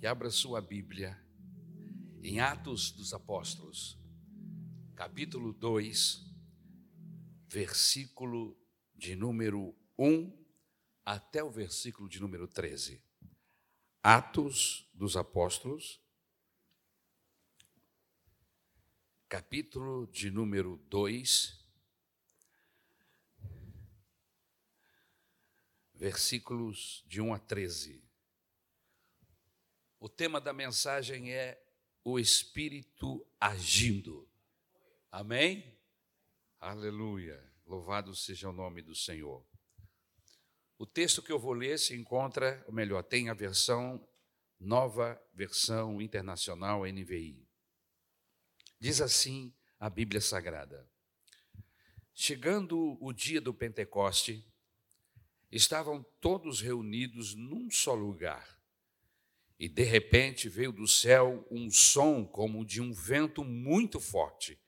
e abra sua Bíblia em Atos dos Apóstolos, capítulo 2, versículo de número 1 até o versículo de número 13. Atos dos Apóstolos, capítulo de número 2, versículos de 1 a 13. O tema da mensagem é o Espírito agindo. Amém? Aleluia. Louvado seja o nome do Senhor. O texto que eu vou ler se encontra, ou melhor, tem a versão, nova versão internacional NVI. Diz assim a Bíblia Sagrada: Chegando o dia do Pentecoste, estavam todos reunidos num só lugar. E de repente veio do céu um som como de um vento muito forte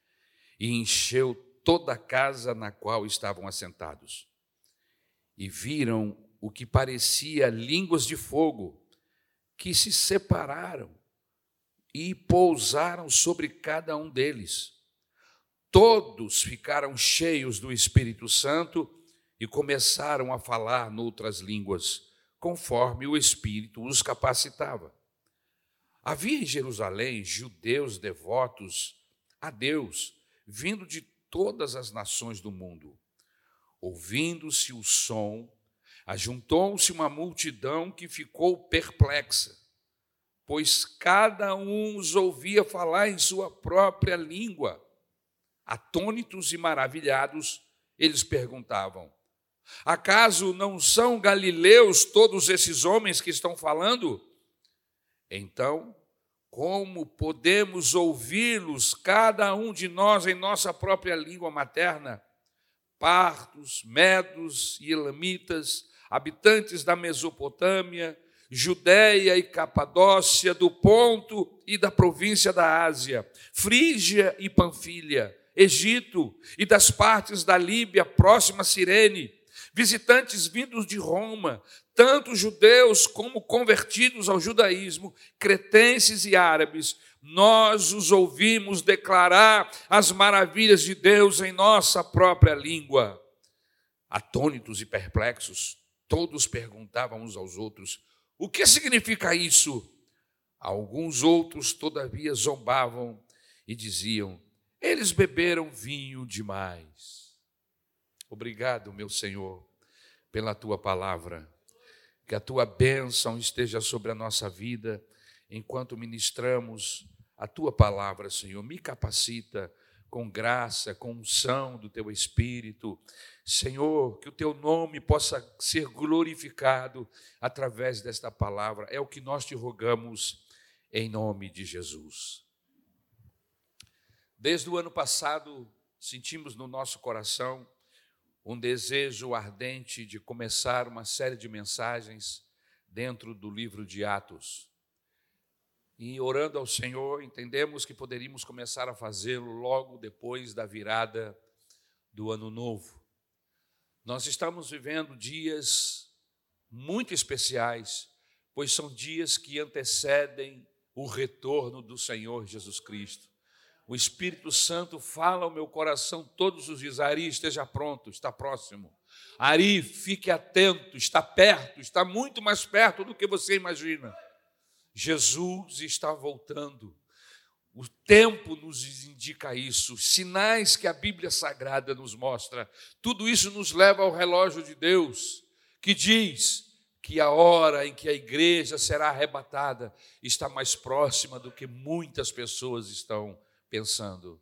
e encheu toda a casa na qual estavam assentados. E viram o que parecia línguas de fogo que se separaram e pousaram sobre cada um deles. Todos ficaram cheios do Espírito Santo e começaram a falar noutras línguas, conforme o Espírito os capacitava. Havia em Jerusalém judeus devotos a Deus, vindo de todas as nações do mundo. Ouvindo-se o som, ajuntou-se uma multidão que ficou perplexa, pois cada um os ouvia falar em sua própria língua. Atônitos e maravilhados, eles perguntavam: Acaso não são galileus todos esses homens que estão falando? Então, como podemos ouvi-los, cada um de nós, em nossa própria língua materna? Partos, medos e elamitas, habitantes da Mesopotâmia, Judéia e Capadócia, do Ponto e da província da Ásia, Frígia e Panfilha, Egito e das partes da Líbia próxima a Cirene, visitantes vindos de Roma, tanto judeus como convertidos ao judaísmo, cretenses e árabes, nós os ouvimos declarar as maravilhas de Deus em nossa própria língua. Atônitos e perplexos, todos perguntavam uns aos outros: o que significa isso? Alguns outros, todavia, zombavam e diziam: eles beberam vinho demais. Obrigado, meu Senhor, pela tua palavra. Que a tua bênção esteja sobre a nossa vida enquanto ministramos a tua palavra, Senhor. Me capacita com graça, com unção do teu espírito. Senhor, que o teu nome possa ser glorificado através desta palavra. É o que nós te rogamos em nome de Jesus. Desde o ano passado, sentimos no nosso coração um desejo ardente de começar uma série de mensagens dentro do livro de Atos. E orando ao Senhor, entendemos que poderíamos começar a fazê-lo logo depois da virada do ano novo. Nós estamos vivendo dias muito especiais, pois são dias que antecedem o retorno do Senhor Jesus Cristo. O Espírito Santo fala ao meu coração todos os dias: Ari, esteja pronto, está próximo. Ari, fique atento, está perto, está muito mais perto do que você imagina. Jesus está voltando. O tempo nos indica isso, sinais que a Bíblia Sagrada nos mostra. Tudo isso nos leva ao relógio de Deus, que diz que a hora em que a igreja será arrebatada está mais próxima do que muitas pessoas estão pensando.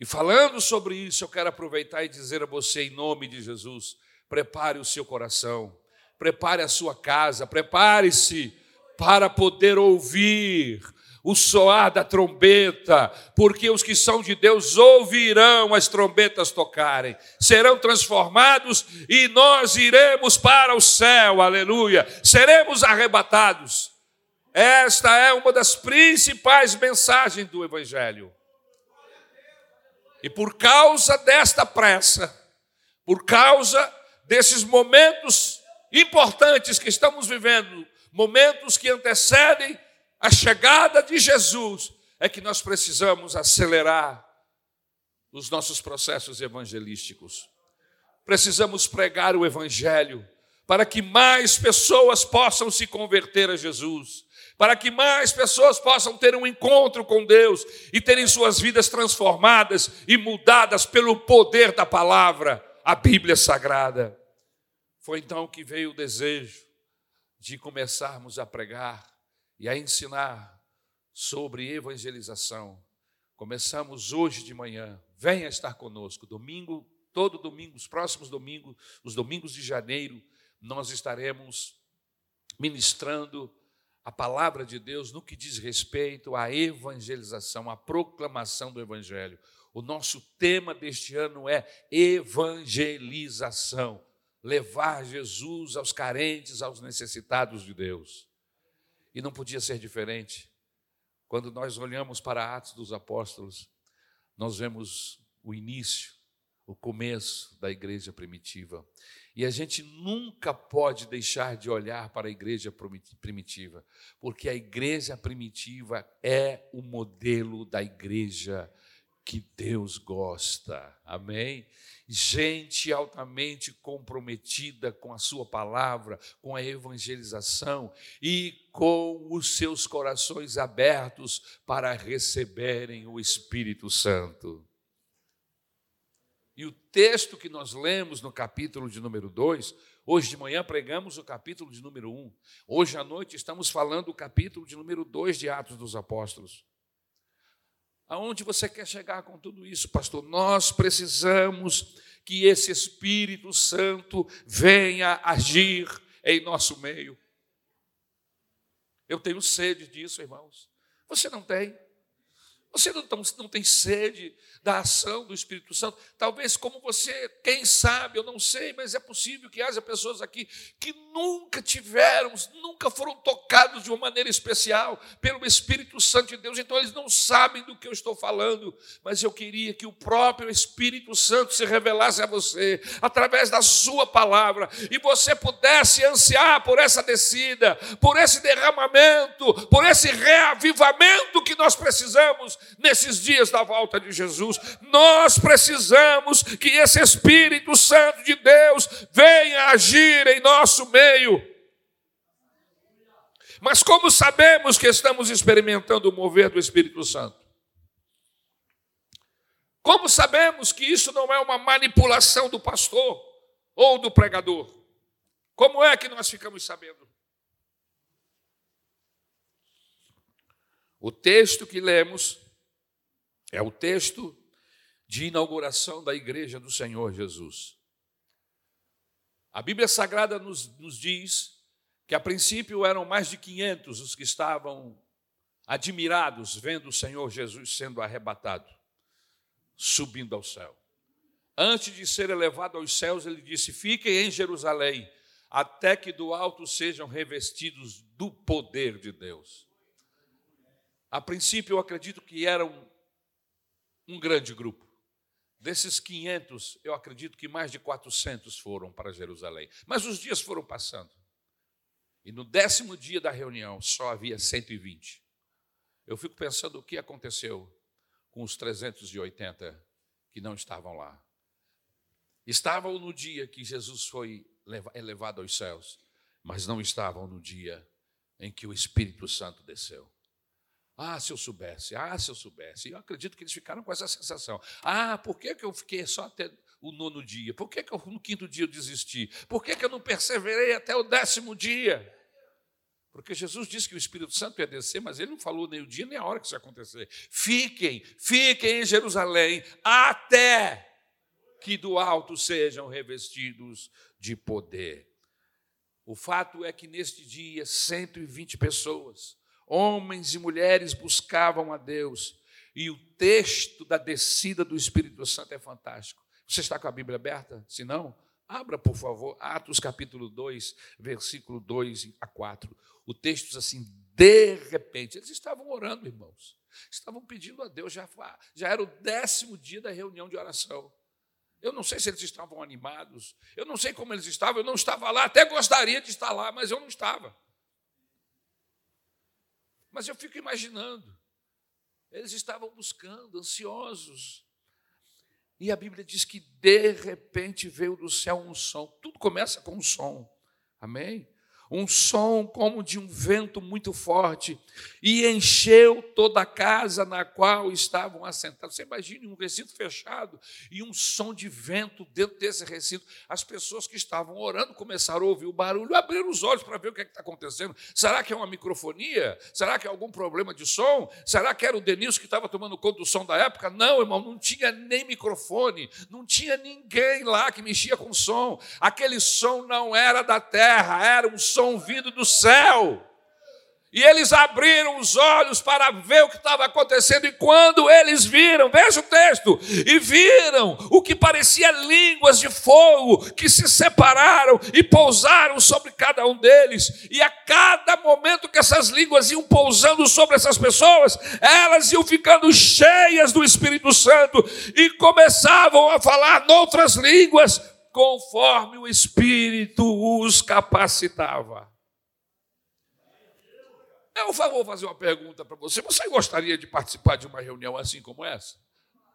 E falando sobre isso, eu quero aproveitar e dizer a você, em nome de Jesus: prepare o seu coração, prepare a sua casa, prepare-se para poder ouvir o soar da trombeta, porque os que são de Deus ouvirão as trombetas tocarem, serão transformados e nós iremos para o céu, aleluia, seremos arrebatados. Esta é uma das principais mensagens do Evangelho. E por causa desta pressa, por causa desses momentos importantes que estamos vivendo, momentos que antecedem a chegada de Jesus, é que nós precisamos acelerar os nossos processos evangelísticos. Precisamos pregar o Evangelho para que mais pessoas possam se converter a Jesus, para que mais pessoas possam ter um encontro com Deus e terem suas vidas transformadas e mudadas pelo poder da palavra, a Bíblia Sagrada. Foi então que veio o desejo de começarmos a pregar e a ensinar sobre evangelização. Começamos hoje de manhã. Venha estar conosco. Domingo, todo domingo, os próximos domingos, os domingos de janeiro, nós estaremos ministrando a palavra de Deus no que diz respeito à evangelização, à proclamação do evangelho. O nosso tema deste ano é evangelização levar Jesus aos carentes, aos necessitados de Deus. E não podia ser diferente. Quando nós olhamos para Atos dos Apóstolos, nós vemos o início, o começo da igreja primitiva. E a gente nunca pode deixar de olhar para a igreja primitiva, porque a igreja primitiva é o modelo da igreja que Deus gosta. Amém? Gente altamente comprometida com a Sua palavra, com a evangelização e com os seus corações abertos para receberem o Espírito Santo. E o texto que nós lemos no capítulo de número 2, hoje de manhã pregamos o capítulo de número 1, um. hoje à noite estamos falando do capítulo de número 2 de Atos dos Apóstolos. Aonde você quer chegar com tudo isso, pastor? Nós precisamos que esse Espírito Santo venha agir em nosso meio. Eu tenho sede disso, irmãos. Você não tem? Você não, não tem sede da ação do Espírito Santo. Talvez como você, quem sabe, eu não sei, mas é possível que haja pessoas aqui que nunca tiveram, nunca foram tocados de uma maneira especial pelo Espírito Santo de Deus, então eles não sabem do que eu estou falando, mas eu queria que o próprio Espírito Santo se revelasse a você através da sua palavra e você pudesse ansiar por essa descida, por esse derramamento, por esse reavivamento que nós precisamos nesses dias da volta de Jesus. Nós precisamos que esse Espírito Santo de Deus venha agir em nosso meio. Mas como sabemos que estamos experimentando o mover do Espírito Santo? Como sabemos que isso não é uma manipulação do pastor ou do pregador? Como é que nós ficamos sabendo? O texto que lemos é o texto de inauguração da igreja do Senhor Jesus. A Bíblia Sagrada nos, nos diz que a princípio eram mais de 500 os que estavam admirados vendo o Senhor Jesus sendo arrebatado, subindo ao céu. Antes de ser elevado aos céus, ele disse: Fiquem em Jerusalém, até que do alto sejam revestidos do poder de Deus. A princípio, eu acredito que eram um grande grupo. Desses 500, eu acredito que mais de 400 foram para Jerusalém. Mas os dias foram passando. E no décimo dia da reunião, só havia 120. Eu fico pensando o que aconteceu com os 380 que não estavam lá. Estavam no dia que Jesus foi elevado aos céus, mas não estavam no dia em que o Espírito Santo desceu. Ah, se eu soubesse, ah, se eu soubesse. E eu acredito que eles ficaram com essa sensação. Ah, por que, que eu fiquei só até o nono dia? Por que, que eu, no quinto dia eu desisti? Por que, que eu não perseverei até o décimo dia? Porque Jesus disse que o Espírito Santo ia descer, mas ele não falou nem o dia nem a hora que isso ia acontecer. Fiquem, fiquem em Jerusalém até que do alto sejam revestidos de poder. O fato é que neste dia, 120 pessoas Homens e mulheres buscavam a Deus. E o texto da descida do Espírito Santo é fantástico. Você está com a Bíblia aberta? Se não, abra, por favor, Atos capítulo 2, versículo 2 a 4. O texto diz assim: de repente, eles estavam orando, irmãos. Estavam pedindo a Deus, já, já era o décimo dia da reunião de oração. Eu não sei se eles estavam animados, eu não sei como eles estavam, eu não estava lá, até gostaria de estar lá, mas eu não estava. Mas eu fico imaginando, eles estavam buscando, ansiosos. E a Bíblia diz que de repente veio do céu um som. Tudo começa com um som. Amém? Um som como de um vento muito forte, e encheu toda a casa na qual estavam assentados. Você imagine um recinto fechado e um som de vento dentro desse recinto. As pessoas que estavam orando começaram a ouvir o barulho, abriram os olhos para ver o que é está acontecendo. Será que é uma microfonia? Será que é algum problema de som? Será que era o Denilson que estava tomando conta do som da época? Não, irmão, não tinha nem microfone, não tinha ninguém lá que mexia com som. Aquele som não era da terra, era um som som vindo do céu. E eles abriram os olhos para ver o que estava acontecendo, e quando eles viram, veja o texto, e viram o que parecia línguas de fogo que se separaram e pousaram sobre cada um deles, e a cada momento que essas línguas iam pousando sobre essas pessoas, elas iam ficando cheias do Espírito Santo e começavam a falar noutras línguas, conforme o Espírito os capacitava. Eu vou fazer uma pergunta para você. Você gostaria de participar de uma reunião assim como essa?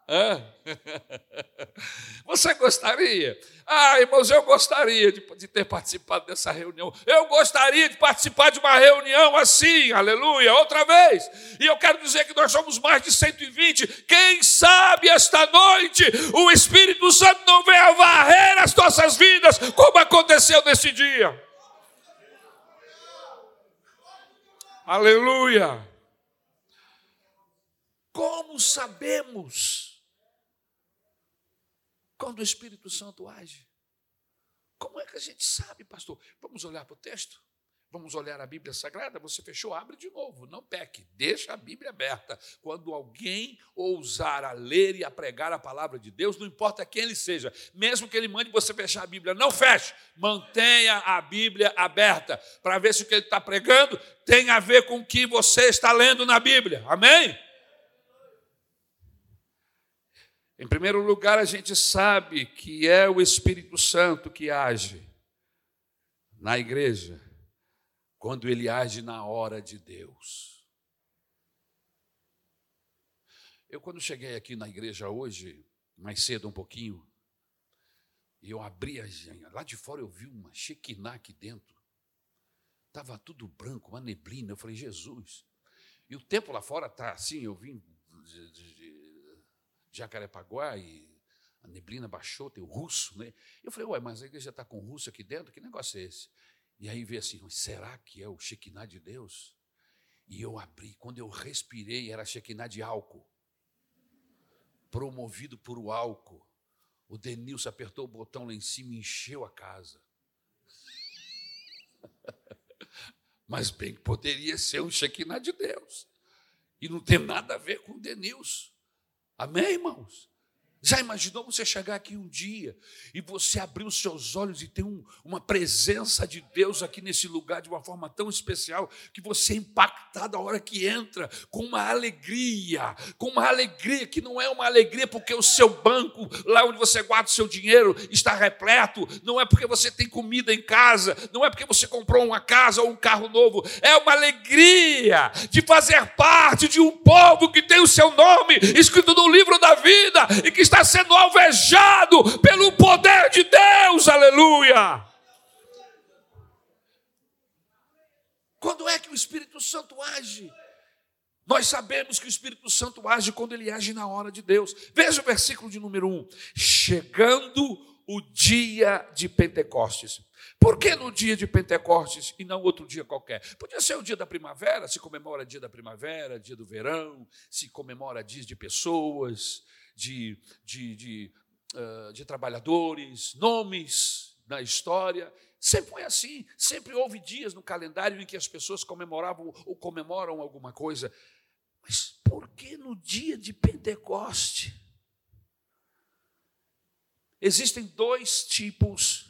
Você gostaria? Ah, irmãos, eu gostaria de, de, ter participado dessa reunião. Eu gostaria de participar de uma reunião assim, aleluia, outra vez. E eu quero dizer que nós somos mais de 120. Quem sabe esta noite o Espírito Santo não venha varrer as nossas vidas, como aconteceu nesse dia. Aleluia. Como sabemos? Quando o Espírito Santo age. Como é que a gente sabe, pastor? Vamos olhar para o texto? Vamos olhar a Bíblia Sagrada? Você fechou, abre de novo. Não peque, deixa a Bíblia aberta. Quando alguém ousar a ler e a pregar a palavra de Deus, não importa quem ele seja, mesmo que ele mande você fechar a Bíblia, não feche. Mantenha a Bíblia aberta para ver se o que ele está pregando tem a ver com o que você está lendo na Bíblia. Amém? Em primeiro lugar, a gente sabe que é o Espírito Santo que age na igreja, quando ele age na hora de Deus. Eu, quando cheguei aqui na igreja hoje, mais cedo um pouquinho, e eu abri a lá de fora eu vi uma Shekinah aqui dentro. Estava tudo branco, uma neblina. Eu falei, Jesus. E o tempo lá fora está assim, eu vim Jacarepaguá e a neblina baixou, tem o russo, né? Eu falei, ué, mas a igreja está com russo aqui dentro? Que negócio é esse? E aí veio assim, será que é o Shekinah de Deus? E eu abri, quando eu respirei, era Shekinah de álcool. Promovido por o álcool. O Denilson apertou o botão lá em cima e encheu a casa. Mas bem, poderia ser um Shekinah de Deus. E não tem nada a ver com o Denilson. Amém, irmãos? Já imaginou você chegar aqui um dia e você abrir os seus olhos e ter um, uma presença de Deus aqui nesse lugar de uma forma tão especial que você é impactado a hora que entra com uma alegria, com uma alegria que não é uma alegria porque o seu banco, lá onde você guarda o seu dinheiro, está repleto, não é porque você tem comida em casa, não é porque você comprou uma casa ou um carro novo, é uma alegria de fazer parte de um povo que tem o seu nome escrito no livro da vida e que está está sendo alvejado pelo poder de Deus, aleluia. Quando é que o Espírito Santo age? Nós sabemos que o Espírito Santo age quando ele age na hora de Deus. Veja o versículo de número 1. Chegando o dia de Pentecostes. Por que no dia de Pentecostes e não outro dia qualquer? Podia ser o dia da primavera, se comemora dia da primavera, dia do verão, se comemora dias de pessoas, de, de, de, uh, de trabalhadores, nomes na história. Sempre foi assim, sempre houve dias no calendário em que as pessoas comemoravam ou comemoram alguma coisa. Mas por que no dia de Pentecoste? Existem dois tipos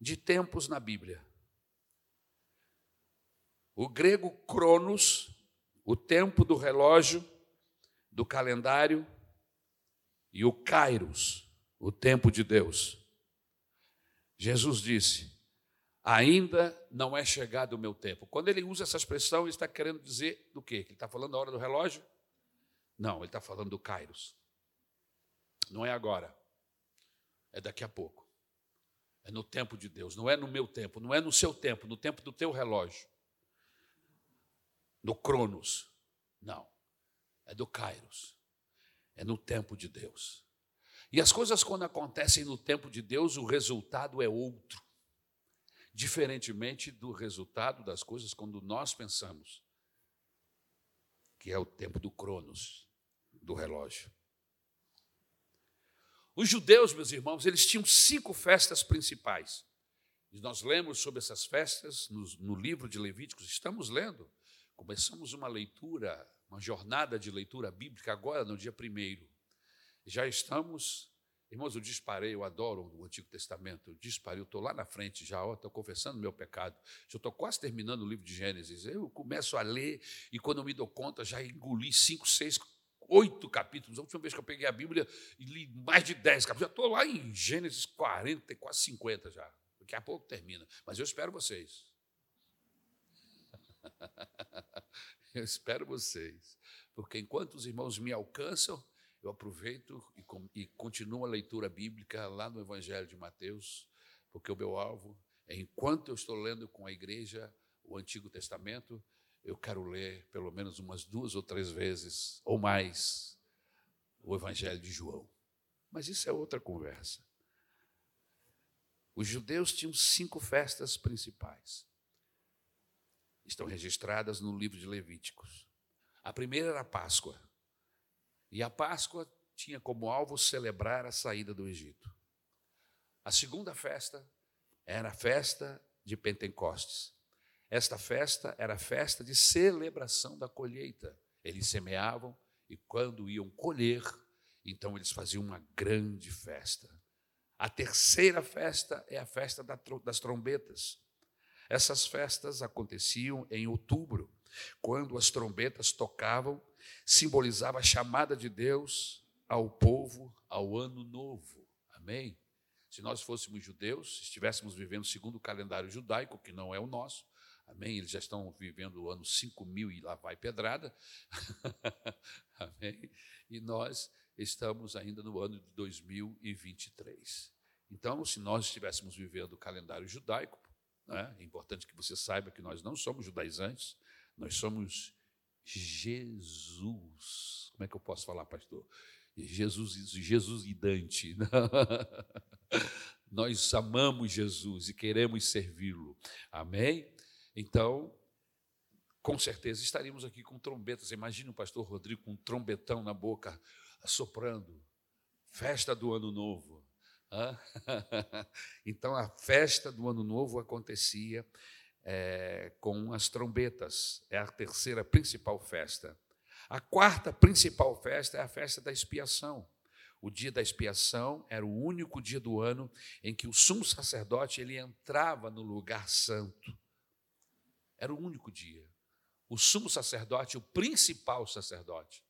de tempos na Bíblia. O grego cronos, o tempo do relógio, do calendário, e o Kairos, o tempo de Deus. Jesus disse: ainda não é chegado o meu tempo. Quando ele usa essa expressão, ele está querendo dizer do quê? Que ele está falando da hora do relógio? Não, ele está falando do Kairos. Não é agora, é daqui a pouco. É no tempo de Deus, não é no meu tempo, não é no seu tempo, no tempo do teu relógio. No Cronos. Não. É do Kairos. É no tempo de Deus. E as coisas, quando acontecem no tempo de Deus, o resultado é outro. Diferentemente do resultado das coisas quando nós pensamos, que é o tempo do Cronos, do relógio. Os judeus, meus irmãos, eles tinham cinco festas principais. E nós lemos sobre essas festas no, no livro de Levíticos, estamos lendo. Começamos uma leitura, uma jornada de leitura bíblica agora no dia primeiro. Já estamos, irmãos, eu disparei, eu adoro o Antigo Testamento, eu disparei, eu estou lá na frente já, estou confessando meu pecado, já estou quase terminando o livro de Gênesis. Eu começo a ler e quando eu me dou conta, já engoli cinco, seis oito capítulos. A última vez que eu peguei a Bíblia e li mais de dez capítulos. Já estou lá em Gênesis 40, quase 50 já. Daqui a pouco termina. Mas eu espero vocês. eu espero vocês. Porque enquanto os irmãos me alcançam, eu aproveito e, e continuo a leitura bíblica lá no Evangelho de Mateus, porque o meu alvo é, enquanto eu estou lendo com a igreja o Antigo Testamento, eu quero ler pelo menos umas duas ou três vezes ou mais o Evangelho de João. Mas isso é outra conversa. Os judeus tinham cinco festas principais. Estão registradas no livro de Levíticos. A primeira era a Páscoa. E a Páscoa tinha como alvo celebrar a saída do Egito. A segunda festa era a festa de Pentecostes. Esta festa era a festa de celebração da colheita. Eles semeavam e quando iam colher, então eles faziam uma grande festa. A terceira festa é a festa das trombetas. Essas festas aconteciam em outubro, quando as trombetas tocavam, simbolizava a chamada de Deus ao povo ao ano novo. Amém? Se nós fôssemos judeus, estivéssemos vivendo segundo o calendário judaico, que não é o nosso, Amém? Eles já estão vivendo o ano 5 mil e lá vai pedrada. Amém? E nós estamos ainda no ano de 2023. Então, se nós estivéssemos vivendo o calendário judaico, né, é importante que você saiba que nós não somos judaizantes, nós somos Jesus. Como é que eu posso falar, pastor? Jesus, Jesus e Dante. nós amamos Jesus e queremos servi-lo. Amém? Então, com certeza estaríamos aqui com trombetas. Imagine o pastor Rodrigo com um trombetão na boca, soprando. Festa do Ano Novo. Então, a festa do Ano Novo acontecia é, com as trombetas. É a terceira principal festa. A quarta principal festa é a festa da expiação. O dia da expiação era o único dia do ano em que o sumo sacerdote ele entrava no lugar santo. Era o único dia. O sumo sacerdote, o principal sacerdote,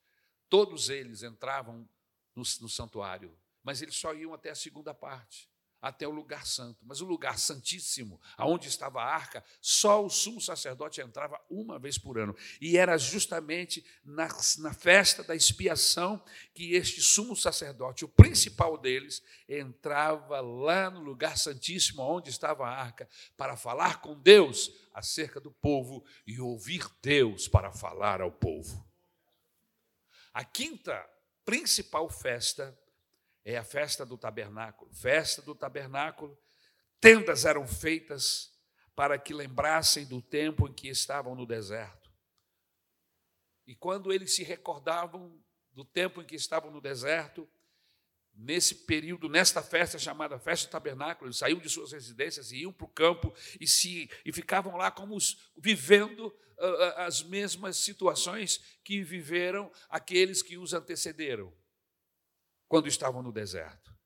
todos eles entravam no, no santuário, mas eles só iam até a segunda parte até o lugar santo. Mas o lugar santíssimo, aonde estava a arca, só o sumo sacerdote entrava uma vez por ano. E era justamente na, na festa da expiação que este sumo sacerdote, o principal deles, entrava lá no lugar santíssimo, onde estava a arca, para falar com Deus acerca do povo e ouvir Deus para falar ao povo. A quinta principal festa é a festa do tabernáculo. Festa do tabernáculo, tendas eram feitas para que lembrassem do tempo em que estavam no deserto. E quando eles se recordavam do tempo em que estavam no deserto, nesse período, nesta festa chamada Festa do Tabernáculo, eles saíam de suas residências e iam para o campo e, se, e ficavam lá como os, vivendo uh, as mesmas situações que viveram aqueles que os antecederam quando estavam no deserto.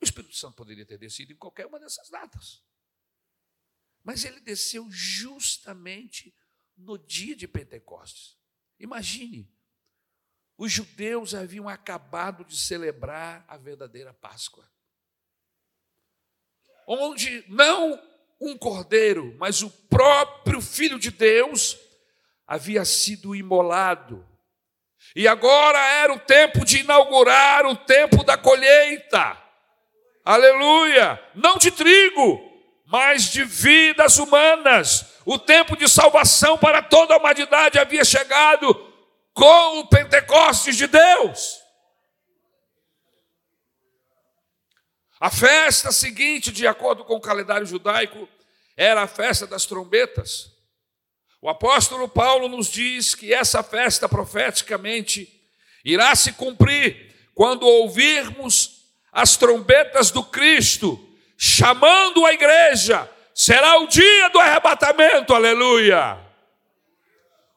O Espírito Santo poderia ter descido em qualquer uma dessas datas. Mas ele desceu justamente no dia de Pentecostes. Imagine, os judeus haviam acabado de celebrar a verdadeira Páscoa. onde não um cordeiro, mas o próprio Filho de Deus havia sido imolado. E agora era o tempo de inaugurar o tempo da colheita. Aleluia! Não de trigo, mas de vidas humanas. O tempo de salvação para toda a humanidade havia chegado com o Pentecostes de Deus. A festa seguinte, de acordo com o calendário judaico, era a festa das trombetas. O apóstolo Paulo nos diz que essa festa profeticamente irá se cumprir quando ouvirmos as trombetas do Cristo chamando a igreja. Será o dia do arrebatamento, aleluia.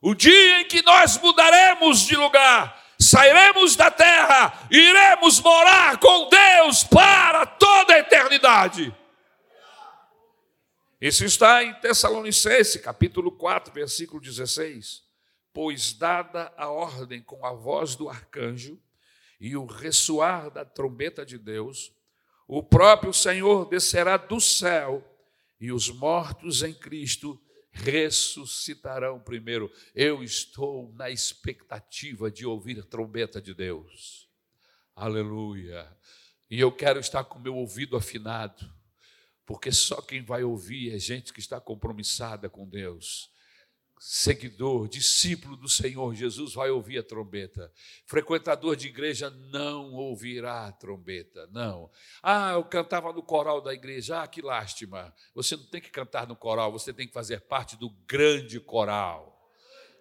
O dia em que nós mudaremos de lugar, sairemos da terra, iremos morar com Deus para toda a eternidade. Isso está em Tessalonicense, capítulo 4, versículo 16. Pois dada a ordem com a voz do arcanjo e o ressoar da trombeta de Deus, o próprio Senhor descerá do céu e os mortos em Cristo ressuscitarão primeiro. Eu estou na expectativa de ouvir a trombeta de Deus. Aleluia. E eu quero estar com meu ouvido afinado porque só quem vai ouvir é gente que está compromissada com Deus. Seguidor, discípulo do Senhor Jesus vai ouvir a trombeta. Frequentador de igreja não ouvirá a trombeta, não. Ah, eu cantava no coral da igreja, ah, que lástima. Você não tem que cantar no coral, você tem que fazer parte do grande coral.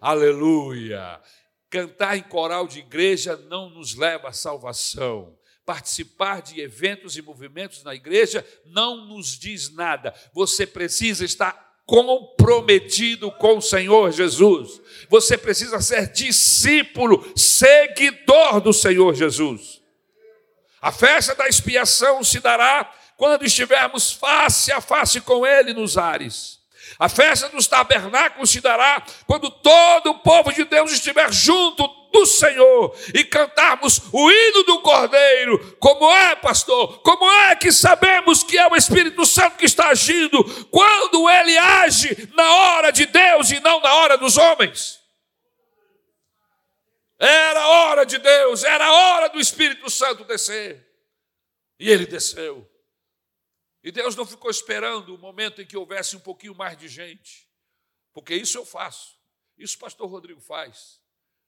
Aleluia. Cantar em coral de igreja não nos leva à salvação participar de eventos e movimentos na igreja não nos diz nada. Você precisa estar comprometido com o Senhor Jesus. Você precisa ser discípulo, seguidor do Senhor Jesus. A festa da expiação se dará quando estivermos face a face com Ele nos ares. A festa dos tabernáculos se dará quando todo o povo de Deus estiver junto do Senhor e cantarmos o hino do Cordeiro. Como é, pastor? Como é que sabemos que é o Espírito Santo que está agindo quando ele age na hora de Deus e não na hora dos homens? Era a hora de Deus, era a hora do Espírito Santo descer. E ele desceu. E Deus não ficou esperando o momento em que houvesse um pouquinho mais de gente, porque isso eu faço, isso o pastor Rodrigo faz.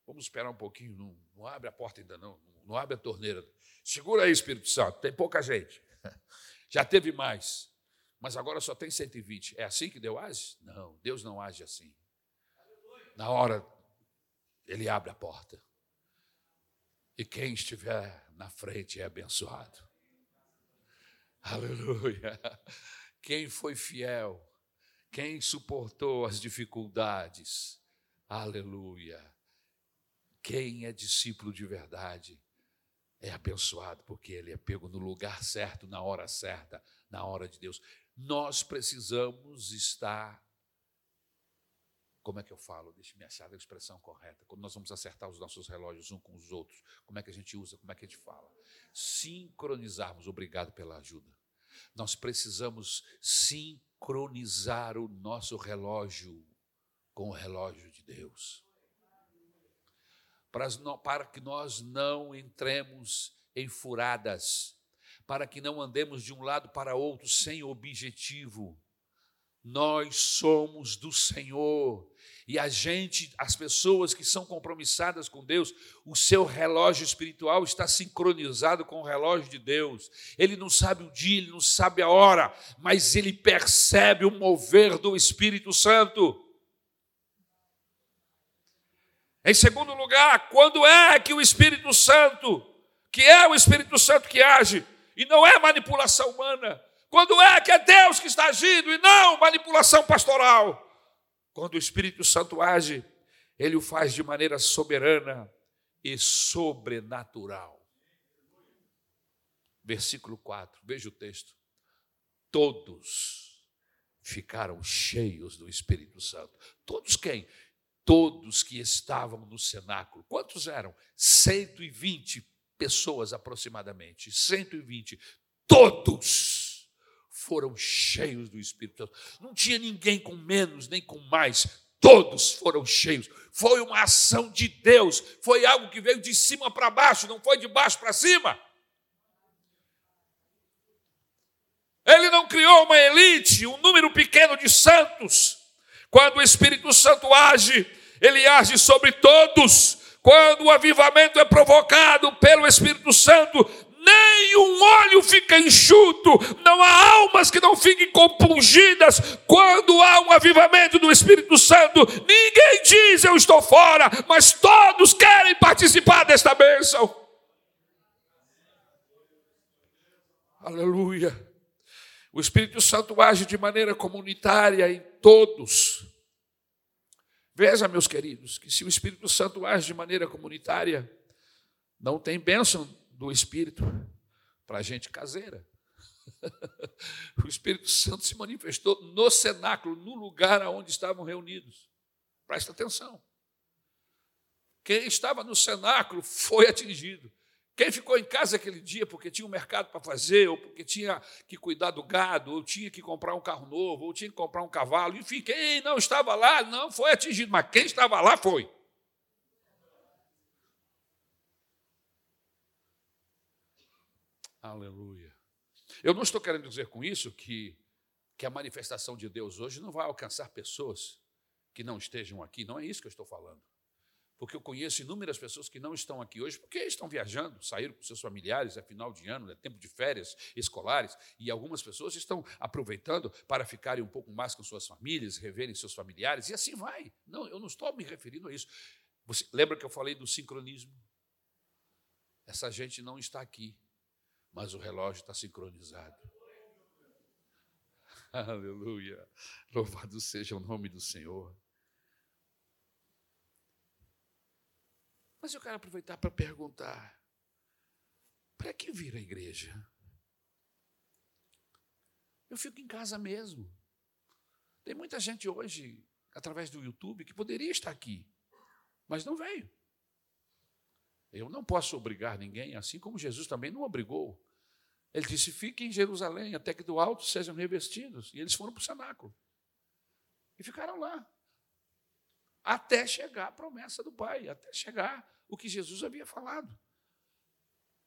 Vamos esperar um pouquinho, não, não abre a porta ainda não, não abre a torneira. Segura aí, Espírito Santo, tem pouca gente. Já teve mais, mas agora só tem 120. É assim que Deus age? Não, Deus não age assim. Na hora, Ele abre a porta. E quem estiver na frente é abençoado. Aleluia. Quem foi fiel, quem suportou as dificuldades, aleluia. Quem é discípulo de verdade é abençoado, porque ele é pego no lugar certo, na hora certa, na hora de Deus. Nós precisamos estar. Como é que eu falo? Deixe-me achar a expressão correta. Quando nós vamos acertar os nossos relógios um com os outros, como é que a gente usa, como é que a gente fala? Sincronizarmos. Obrigado pela ajuda. Nós precisamos sincronizar o nosso relógio com o relógio de Deus para que nós não entremos em furadas, para que não andemos de um lado para outro sem objetivo. Nós somos do Senhor. E a gente, as pessoas que são compromissadas com Deus, o seu relógio espiritual está sincronizado com o relógio de Deus. Ele não sabe o dia, ele não sabe a hora, mas ele percebe o mover do Espírito Santo. Em segundo lugar, quando é que o Espírito Santo, que é o Espírito Santo que age, e não é manipulação humana, quando é que é Deus que está agindo e não manipulação pastoral? Quando o Espírito Santo age, ele o faz de maneira soberana e sobrenatural. Versículo 4, veja o texto. Todos ficaram cheios do Espírito Santo. Todos quem? Todos que estavam no cenáculo. Quantos eram? 120 pessoas aproximadamente. 120. Todos foram cheios do Espírito Santo. Não tinha ninguém com menos nem com mais, todos foram cheios. Foi uma ação de Deus, foi algo que veio de cima para baixo, não foi de baixo para cima. Ele não criou uma elite, um número pequeno de santos. Quando o Espírito Santo age, ele age sobre todos. Quando o avivamento é provocado pelo Espírito Santo, nem um olho fica enxuto, não há almas que não fiquem compungidas. Quando há um avivamento do Espírito Santo, ninguém diz eu estou fora, mas todos querem participar desta bênção. Aleluia. O Espírito Santo age de maneira comunitária em todos. Veja, meus queridos, que se o Espírito Santo age de maneira comunitária, não tem bênção do Espírito para gente caseira. o Espírito Santo se manifestou no cenáculo, no lugar onde estavam reunidos. Presta atenção. Quem estava no cenáculo foi atingido. Quem ficou em casa aquele dia porque tinha um mercado para fazer, ou porque tinha que cuidar do gado, ou tinha que comprar um carro novo, ou tinha que comprar um cavalo, enfim, quem não estava lá não foi atingido, mas quem estava lá foi. Aleluia. Eu não estou querendo dizer com isso que, que a manifestação de Deus hoje não vai alcançar pessoas que não estejam aqui, não é isso que eu estou falando. Porque eu conheço inúmeras pessoas que não estão aqui hoje porque estão viajando, saíram com seus familiares, é final de ano, é tempo de férias escolares, e algumas pessoas estão aproveitando para ficarem um pouco mais com suas famílias, reverem seus familiares, e assim vai. Não, eu não estou me referindo a isso. Você lembra que eu falei do sincronismo? Essa gente não está aqui, mas o relógio está sincronizado. Aleluia. Louvado seja o nome do Senhor. Mas eu quero aproveitar para perguntar: para que vir a igreja? Eu fico em casa mesmo. Tem muita gente hoje, através do YouTube, que poderia estar aqui, mas não veio. Eu não posso obrigar ninguém, assim como Jesus também não obrigou. Ele disse: fiquem em Jerusalém, até que do alto sejam revestidos. E eles foram para o cenáculo. E ficaram lá. Até chegar a promessa do Pai, até chegar o que Jesus havia falado.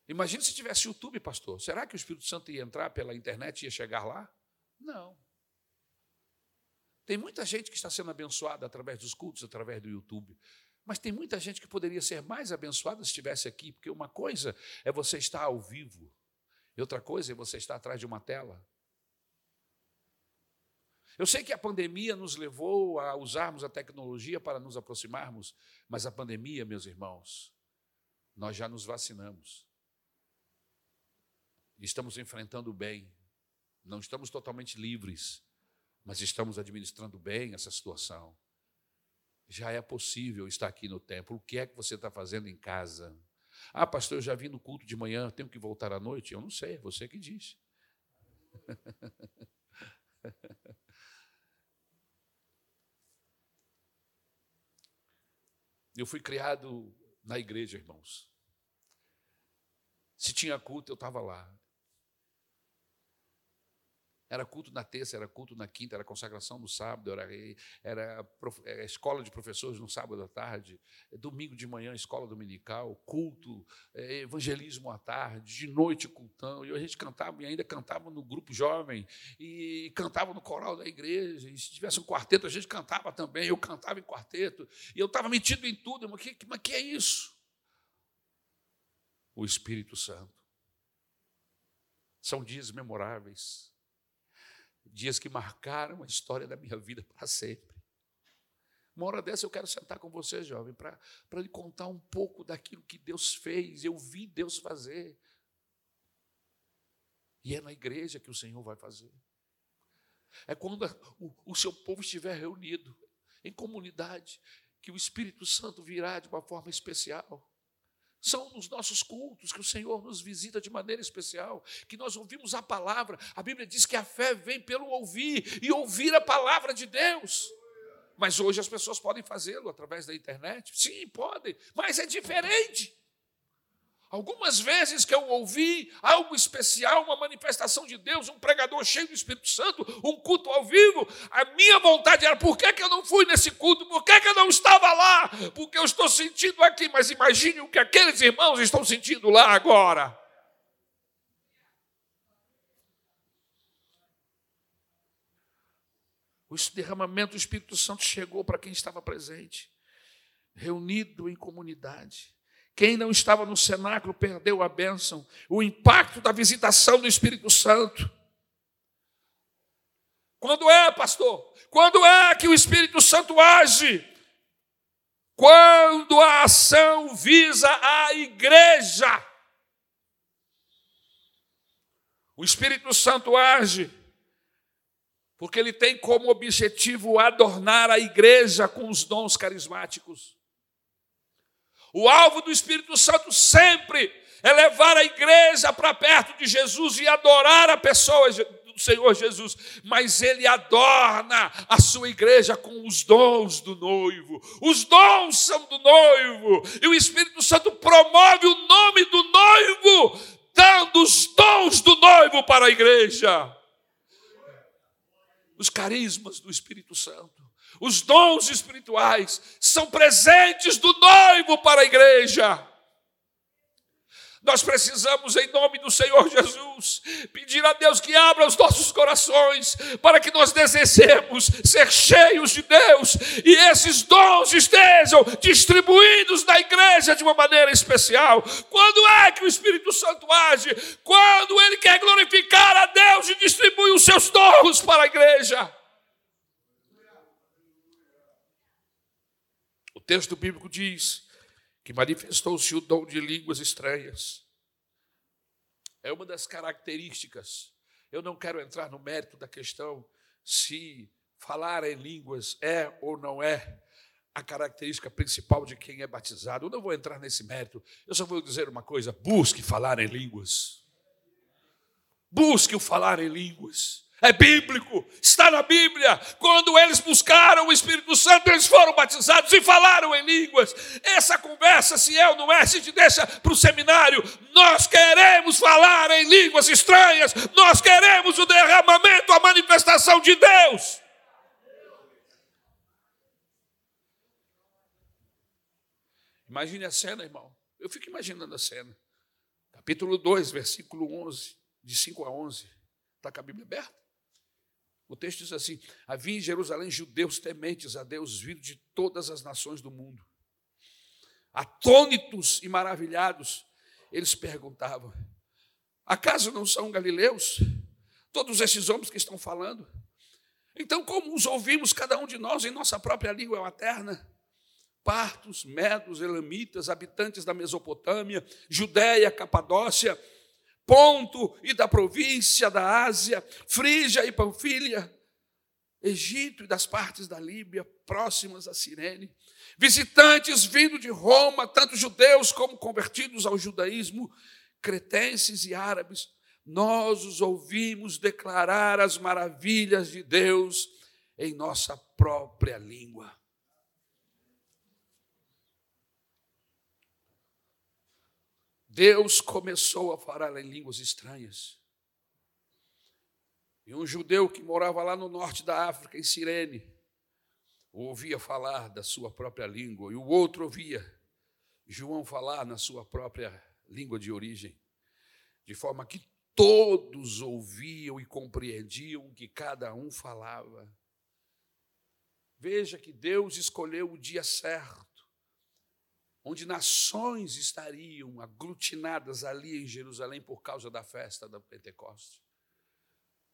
Imagina se tivesse YouTube, pastor. Será que o Espírito Santo ia entrar pela internet e ia chegar lá? Não. Tem muita gente que está sendo abençoada através dos cultos, através do YouTube. Mas tem muita gente que poderia ser mais abençoada se estivesse aqui, porque uma coisa é você estar ao vivo, e outra coisa é você estar atrás de uma tela. Eu sei que a pandemia nos levou a usarmos a tecnologia para nos aproximarmos, mas a pandemia, meus irmãos, nós já nos vacinamos. Estamos enfrentando bem, não estamos totalmente livres, mas estamos administrando bem essa situação já é possível estar aqui no templo. O que é que você está fazendo em casa? Ah, pastor, eu já vim no culto de manhã, tenho que voltar à noite? Eu não sei, é você que diz. Eu fui criado na igreja, irmãos. Se tinha culto, eu estava lá. Era culto na terça, era culto na quinta, era consagração no sábado, era, era, era escola de professores no sábado à tarde, domingo de manhã, escola dominical, culto, é, evangelismo à tarde, de noite cultão. E a gente cantava, e ainda cantava no grupo jovem, e cantava no coral da igreja. E se tivesse um quarteto, a gente cantava também. Eu cantava em quarteto. E eu estava metido em tudo. Mas que, mas que é isso? O Espírito Santo. São dias memoráveis dias que marcaram a história da minha vida para sempre. Uma hora dessa eu quero sentar com você, jovem, para lhe contar um pouco daquilo que Deus fez, eu vi Deus fazer. E é na igreja que o Senhor vai fazer. É quando o, o seu povo estiver reunido em comunidade, que o Espírito Santo virá de uma forma especial. São nos nossos cultos que o Senhor nos visita de maneira especial, que nós ouvimos a palavra. A Bíblia diz que a fé vem pelo ouvir e ouvir a palavra de Deus. Mas hoje as pessoas podem fazê-lo através da internet? Sim, podem, mas é diferente. Algumas vezes que eu ouvi algo especial, uma manifestação de Deus, um pregador cheio do Espírito Santo, um culto ao vivo, a minha vontade era: por que, que eu não fui nesse culto? Por que, que eu não estava lá? Porque eu estou sentindo aqui, mas imagine o que aqueles irmãos estão sentindo lá agora. O derramamento do Espírito Santo chegou para quem estava presente, reunido em comunidade. Quem não estava no cenáculo perdeu a bênção, o impacto da visitação do Espírito Santo. Quando é, pastor? Quando é que o Espírito Santo age? Quando a ação visa a igreja. O Espírito Santo age porque ele tem como objetivo adornar a igreja com os dons carismáticos. O alvo do Espírito Santo sempre é levar a igreja para perto de Jesus e adorar a pessoa do Senhor Jesus, mas ele adorna a sua igreja com os dons do noivo. Os dons são do noivo, e o Espírito Santo promove o nome do noivo, dando os dons do noivo para a igreja. Os carismas do Espírito Santo. Os dons espirituais são presentes do noivo para a igreja. Nós precisamos, em nome do Senhor Jesus, pedir a Deus que abra os nossos corações para que nós desejemos ser cheios de Deus e esses dons estejam distribuídos na igreja de uma maneira especial. Quando é que o Espírito Santo age? Quando ele quer glorificar a Deus e distribui os seus dons para a igreja. Texto bíblico diz que manifestou-se o dom de línguas estranhas. É uma das características. Eu não quero entrar no mérito da questão se falar em línguas é ou não é a característica principal de quem é batizado. Eu não vou entrar nesse mérito. Eu só vou dizer uma coisa: busque falar em línguas. Busque o falar em línguas é bíblico, está na Bíblia. Quando eles buscaram o Espírito Santo, eles foram batizados e falaram em línguas. Essa conversa, se é ou não é, a gente deixa para o seminário. Nós queremos falar em línguas estranhas, nós queremos o derramamento, a manifestação de Deus. Imagine a cena, irmão. Eu fico imaginando a cena. Capítulo 2, versículo 11, de 5 a 11. Está com a Bíblia aberta? O texto diz assim: Havia em Jerusalém judeus tementes a Deus, vindo de todas as nações do mundo. Atônitos e maravilhados, eles perguntavam: Acaso não são galileus? Todos esses homens que estão falando? Então, como os ouvimos cada um de nós em nossa própria língua materna? Partos, medos, elamitas, habitantes da Mesopotâmia, Judéia, Capadócia, Ponto e da província da Ásia, Frígia e Panfilha, Egito e das partes da Líbia próximas a Cirene, visitantes vindo de Roma, tanto judeus como convertidos ao judaísmo, cretenses e árabes, nós os ouvimos declarar as maravilhas de Deus em nossa própria língua. Deus começou a falar em línguas estranhas. E um judeu que morava lá no norte da África, em Cirene, ouvia falar da sua própria língua, e o outro ouvia João falar na sua própria língua de origem, de forma que todos ouviam e compreendiam o que cada um falava. Veja que Deus escolheu o dia certo onde nações estariam aglutinadas ali em Jerusalém por causa da festa da Pentecostes.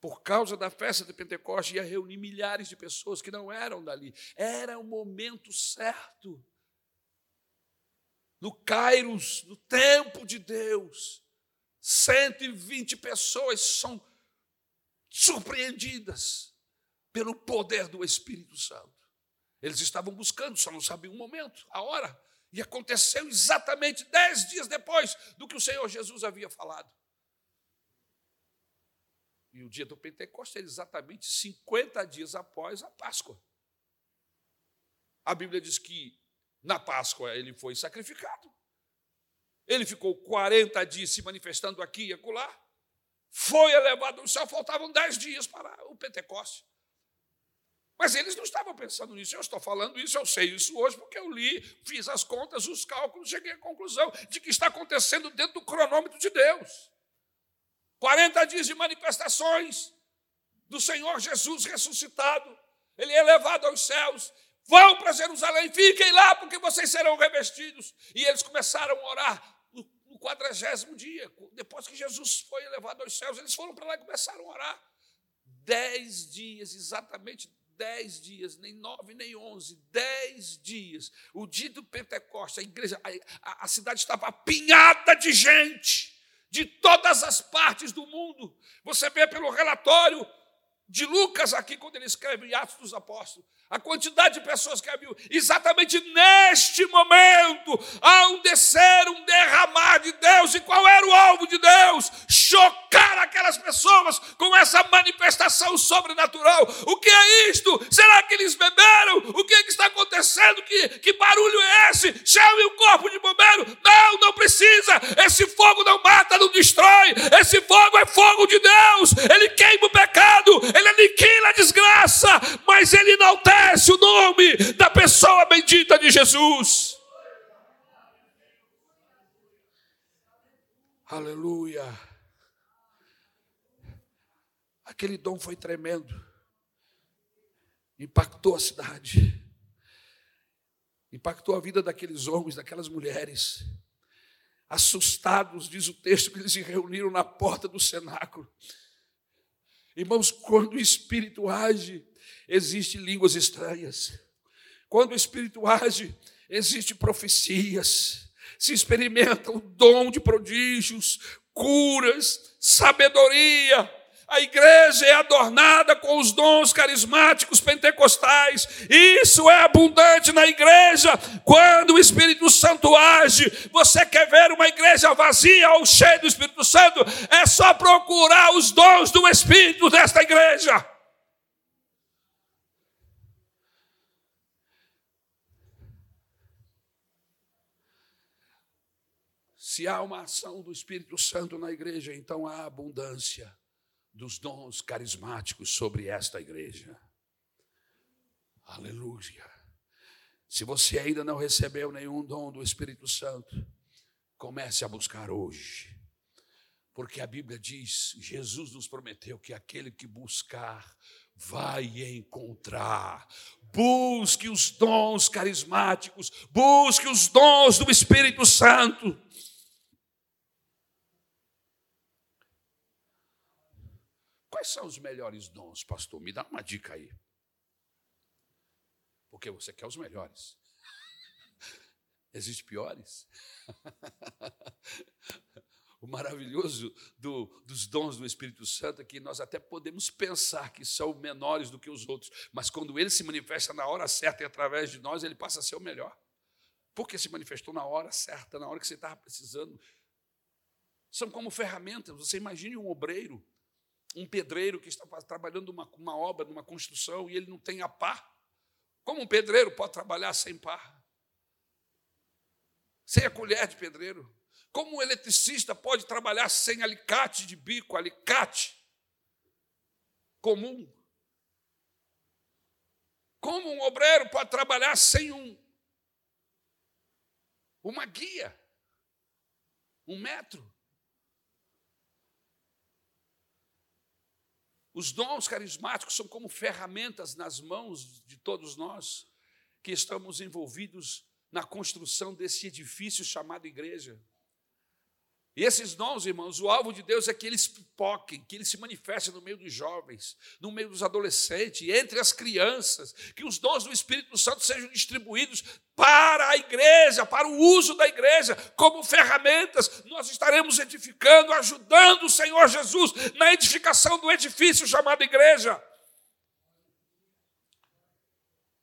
Por causa da festa de Pentecostes, ia reunir milhares de pessoas que não eram dali. Era o momento certo. No Kairos, no tempo de Deus, 120 pessoas são surpreendidas pelo poder do Espírito Santo. Eles estavam buscando, só não sabiam o momento, a hora. E aconteceu exatamente dez dias depois do que o Senhor Jesus havia falado. E o dia do Pentecostes é exatamente 50 dias após a Páscoa. A Bíblia diz que na Páscoa ele foi sacrificado. Ele ficou 40 dias se manifestando aqui e acolá. Foi elevado ao céu, faltavam 10 dias para o Pentecoste. Mas eles não estavam pensando nisso. Eu estou falando isso, eu sei isso hoje, porque eu li, fiz as contas, os cálculos, cheguei à conclusão de que está acontecendo dentro do cronômetro de Deus. 40 dias de manifestações do Senhor Jesus ressuscitado. Ele é levado aos céus. Vão para Jerusalém, fiquem lá, porque vocês serão revestidos. E eles começaram a orar no quadragésimo dia, depois que Jesus foi elevado aos céus, eles foram para lá e começaram a orar. Dez dias, exatamente dez dias, nem nove, nem onze, dez dias. O dia do Pentecostes, a igreja, a, a, cidade estava apinhada de gente, de todas as partes do mundo. Você vê pelo relatório de Lucas aqui, quando ele escreve Atos dos Apóstolos, a quantidade de pessoas que havia, exatamente neste momento, há um descer, um derramar de Deus. E qual era o alvo de Deus? Chocar aquelas pessoas com essa manifestação sobrenatural. O que é isto? Será que eles beberam? O que, é que está acontecendo? Que, que barulho é esse? Chame o corpo de bombeiro. Não, não precisa. Esse fogo não mata, não destrói. Esse fogo é fogo de Deus. Ele queima o pecado, Jesus. Aleluia. Aquele dom foi tremendo. Impactou a cidade. Impactou a vida daqueles homens, daquelas mulheres. Assustados, diz o texto, que eles se reuniram na porta do cenáculo. Irmãos, quando o Espírito age, existem línguas estranhas. Quando o Espírito age, existem profecias. Se experimenta o dom de prodígios, curas, sabedoria, a igreja é adornada com os dons carismáticos pentecostais. Isso é abundante na igreja. Quando o Espírito Santo age, você quer ver uma igreja vazia ou cheia do Espírito Santo? É só procurar os dons do Espírito desta igreja. Se há uma ação do Espírito Santo na igreja, então há abundância dos dons carismáticos sobre esta igreja. Aleluia. Se você ainda não recebeu nenhum dom do Espírito Santo, comece a buscar hoje. Porque a Bíblia diz, Jesus nos prometeu que aquele que buscar vai encontrar. Busque os dons carismáticos, busque os dons do Espírito Santo. Quais são os melhores dons, pastor? Me dá uma dica aí. Porque você quer os melhores. Existem piores? o maravilhoso do, dos dons do Espírito Santo é que nós até podemos pensar que são menores do que os outros, mas quando ele se manifesta na hora certa e através de nós, ele passa a ser o melhor. Porque se manifestou na hora certa, na hora que você estava precisando. São como ferramentas. Você imagine um obreiro um pedreiro que está trabalhando uma, uma obra, numa construção, e ele não tem a pá. Como um pedreiro pode trabalhar sem pá? Sem a colher de pedreiro? Como um eletricista pode trabalhar sem alicate de bico, alicate comum? Como um obreiro pode trabalhar sem um uma guia, um metro? Os dons carismáticos são como ferramentas nas mãos de todos nós que estamos envolvidos na construção desse edifício chamado igreja. E esses dons, irmãos, o alvo de Deus é que eles pipoquem, que eles se manifestem no meio dos jovens, no meio dos adolescentes, entre as crianças, que os dons do Espírito Santo sejam distribuídos para a igreja, para o uso da igreja, como ferramentas. Nós estaremos edificando, ajudando o Senhor Jesus na edificação do edifício chamado igreja.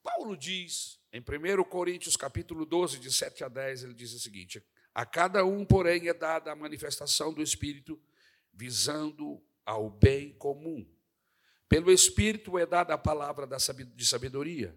Paulo diz, em 1 Coríntios capítulo 12, de 7 a 10, ele diz o seguinte: a cada um, porém, é dada a manifestação do Espírito, visando ao bem comum. Pelo Espírito é dada a palavra de sabedoria,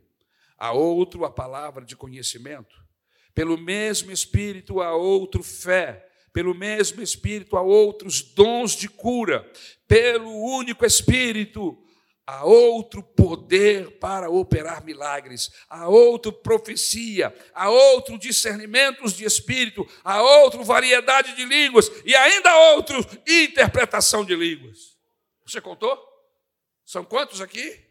a outro a palavra de conhecimento, Pelo mesmo Espírito há outro fé, pelo mesmo Espírito há outros dons de cura, pelo único Espírito há outro poder para operar milagres, há outra profecia, há outro discernimentos de espírito, há outra variedade de línguas e ainda outro interpretação de línguas. Você contou? São quantos aqui?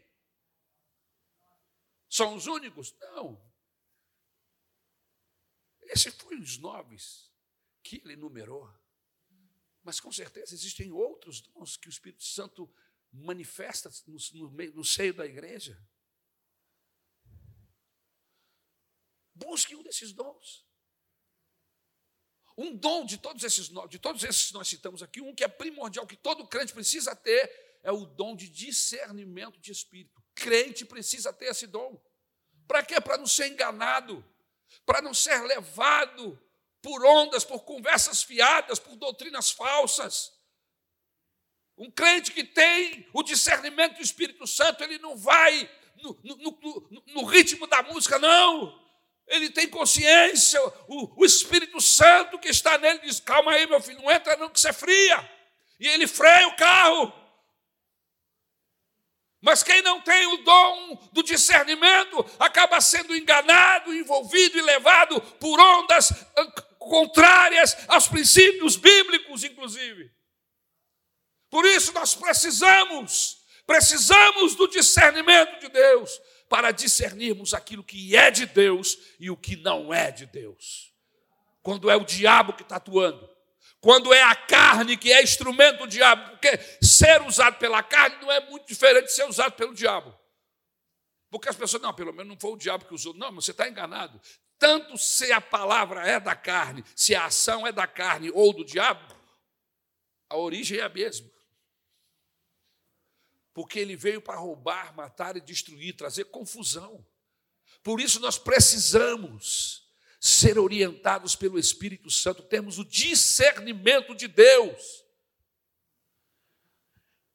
São os únicos? Não. Esse foi os nove que ele enumerou. Mas com certeza existem outros dons que o Espírito Santo manifesta no, no, no seio da igreja. Busque um desses dons. Um dom de todos esses de todos esses que nós citamos aqui, um que é primordial, que todo crente precisa ter, é o dom de discernimento de espírito. Crente precisa ter esse dom. Para quê? Para não ser enganado, para não ser levado por ondas, por conversas fiadas, por doutrinas falsas. Um crente que tem o discernimento do Espírito Santo, ele não vai no, no, no, no ritmo da música, não. Ele tem consciência, o, o, Espírito Santo que está nele diz: calma aí, meu filho, não entra não, que você é fria. E ele freia o carro. Mas quem não tem o dom do discernimento acaba sendo enganado, envolvido e levado por ondas contrárias aos princípios bíblicos, inclusive. Por isso nós precisamos, precisamos do discernimento de Deus para discernirmos aquilo que é de Deus e o que não é de Deus. Quando é o diabo que está atuando, quando é a carne que é instrumento do diabo, porque ser usado pela carne não é muito diferente de ser usado pelo diabo. Porque as pessoas, não, pelo menos não foi o diabo que usou. Não, mas você está enganado. Tanto se a palavra é da carne, se a ação é da carne ou do diabo, a origem é a mesma porque ele veio para roubar, matar e destruir, trazer confusão. Por isso nós precisamos ser orientados pelo Espírito Santo, temos o discernimento de Deus.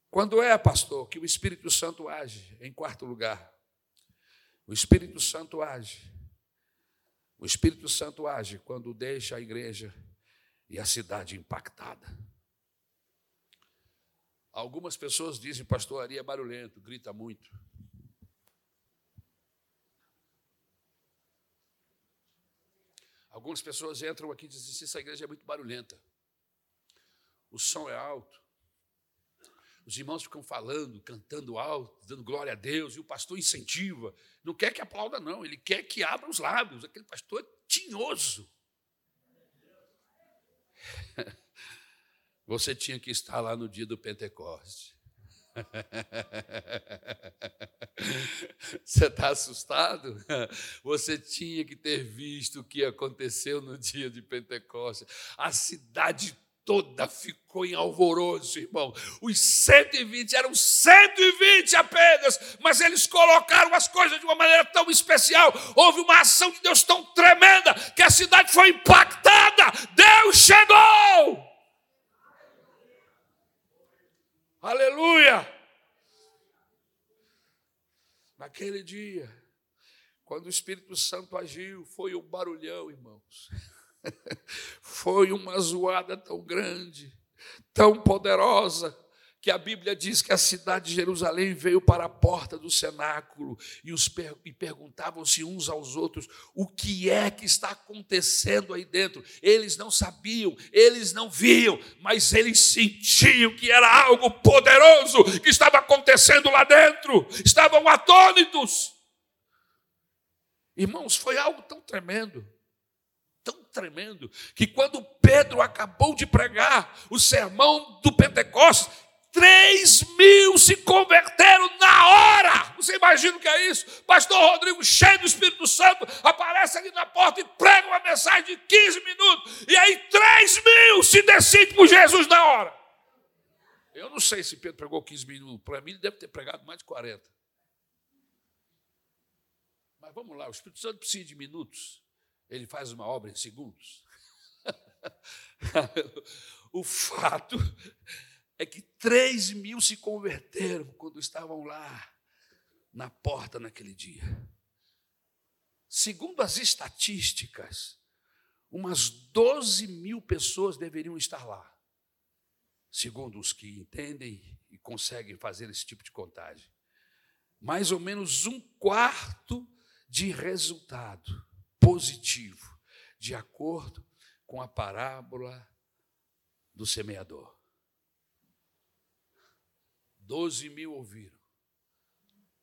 Quando é, pastor, que o Espírito Santo age? Em quarto lugar, o Espírito Santo age. O Espírito Santo age quando deixa a igreja e a cidade impactada. Algumas pessoas dizem, pastor Ari é barulhento, grita muito. Algumas pessoas entram aqui e dizem assim, essa igreja é muito barulhenta. O som é alto. Os irmãos ficam falando, cantando alto, dando glória a Deus, e o pastor incentiva. Não quer que aplauda, não, ele quer que abra os lábios. Aquele pastor é tinhoso. Você tinha que estar lá no dia do Pentecoste. Você está assustado? Você tinha que ter visto o que aconteceu no dia de Pentecostes. A cidade toda ficou em alvoroço, irmão. Os 120 eram 120 apenas, mas eles colocaram as coisas de uma maneira tão especial. Houve uma ação de Deus tão tremenda que a cidade foi impactada. Deus chegou! Aleluia! Naquele dia, quando o Espírito Santo agiu, foi um barulhão, irmãos. foi uma zoada tão grande, tão poderosa, que a Bíblia diz que a cidade de Jerusalém veio para a porta do cenáculo e, os per e perguntavam-se uns aos outros o que é que está acontecendo aí dentro. Eles não sabiam, eles não viam, mas eles sentiam que era algo poderoso que estava acontecendo lá dentro. Estavam atônitos. Irmãos, foi algo tão tremendo tão tremendo que quando Pedro acabou de pregar o sermão do Pentecostes, Três mil se converteram na hora. Você imagina o que é isso? Pastor Rodrigo, cheio do Espírito Santo, aparece ali na porta e prega uma mensagem de 15 minutos. E aí, três mil se decidem por Jesus na hora. Eu não sei se Pedro pregou 15 minutos. Para mim, ele deve ter pregado mais de 40. Mas vamos lá, o Espírito Santo precisa de minutos. Ele faz uma obra em segundos. o fato é que 3 mil se converteram quando estavam lá na porta naquele dia. Segundo as estatísticas, umas 12 mil pessoas deveriam estar lá, segundo os que entendem e conseguem fazer esse tipo de contagem. Mais ou menos um quarto de resultado positivo, de acordo com a parábola do semeador. Doze mil ouviram,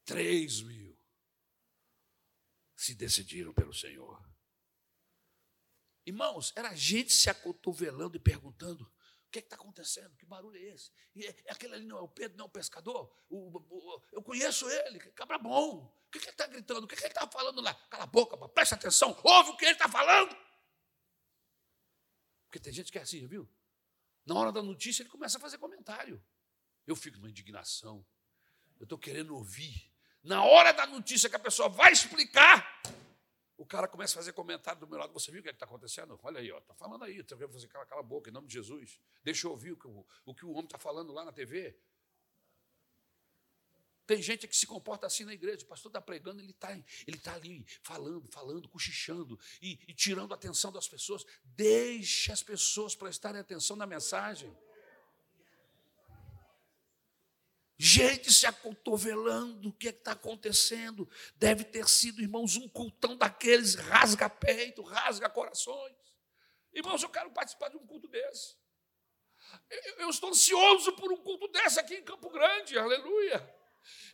três mil se decidiram pelo Senhor. Irmãos, era gente se acotovelando e perguntando: o que é está acontecendo? Que barulho é esse? E é, aquele ali não é o Pedro, não é o pescador? O, o, eu conheço ele, cabra bom. O que, que ele está gritando? O que, que ele está falando lá? Cala a boca, presta atenção, ouve o que ele está falando. Porque tem gente que é assim, viu? Na hora da notícia ele começa a fazer comentário. Eu fico numa indignação. Eu estou querendo ouvir. Na hora da notícia que a pessoa vai explicar, o cara começa a fazer comentário do meu lado. Você viu o que é está acontecendo? Olha aí, está falando aí. Você fazer cala, a boca, em nome de Jesus. Deixa eu ouvir o que o, o, que o homem está falando lá na TV. Tem gente que se comporta assim na igreja. O pastor está pregando, ele está ele tá ali falando, falando, cochichando e, e tirando a atenção das pessoas. Deixe as pessoas prestarem atenção na mensagem. Gente se acotovelando, o que é está acontecendo? Deve ter sido, irmãos, um cultão daqueles, rasga peito, rasga corações. Irmãos, eu quero participar de um culto desse. Eu, eu estou ansioso por um culto desse aqui em Campo Grande, aleluia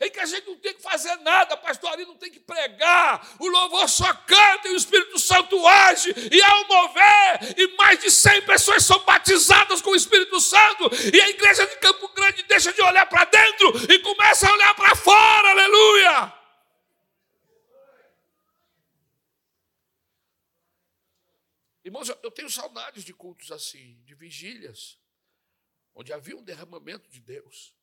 em que a gente não tem que fazer nada, pastor ali não tem que pregar, o louvor só canta e o Espírito Santo age, e ao mover, e mais de 100 pessoas são batizadas com o Espírito Santo, e a igreja de Campo Grande deixa de olhar para dentro e começa a olhar para fora, aleluia. Irmãos, eu tenho saudades de cultos assim, de vigílias, onde havia um derramamento de Deus.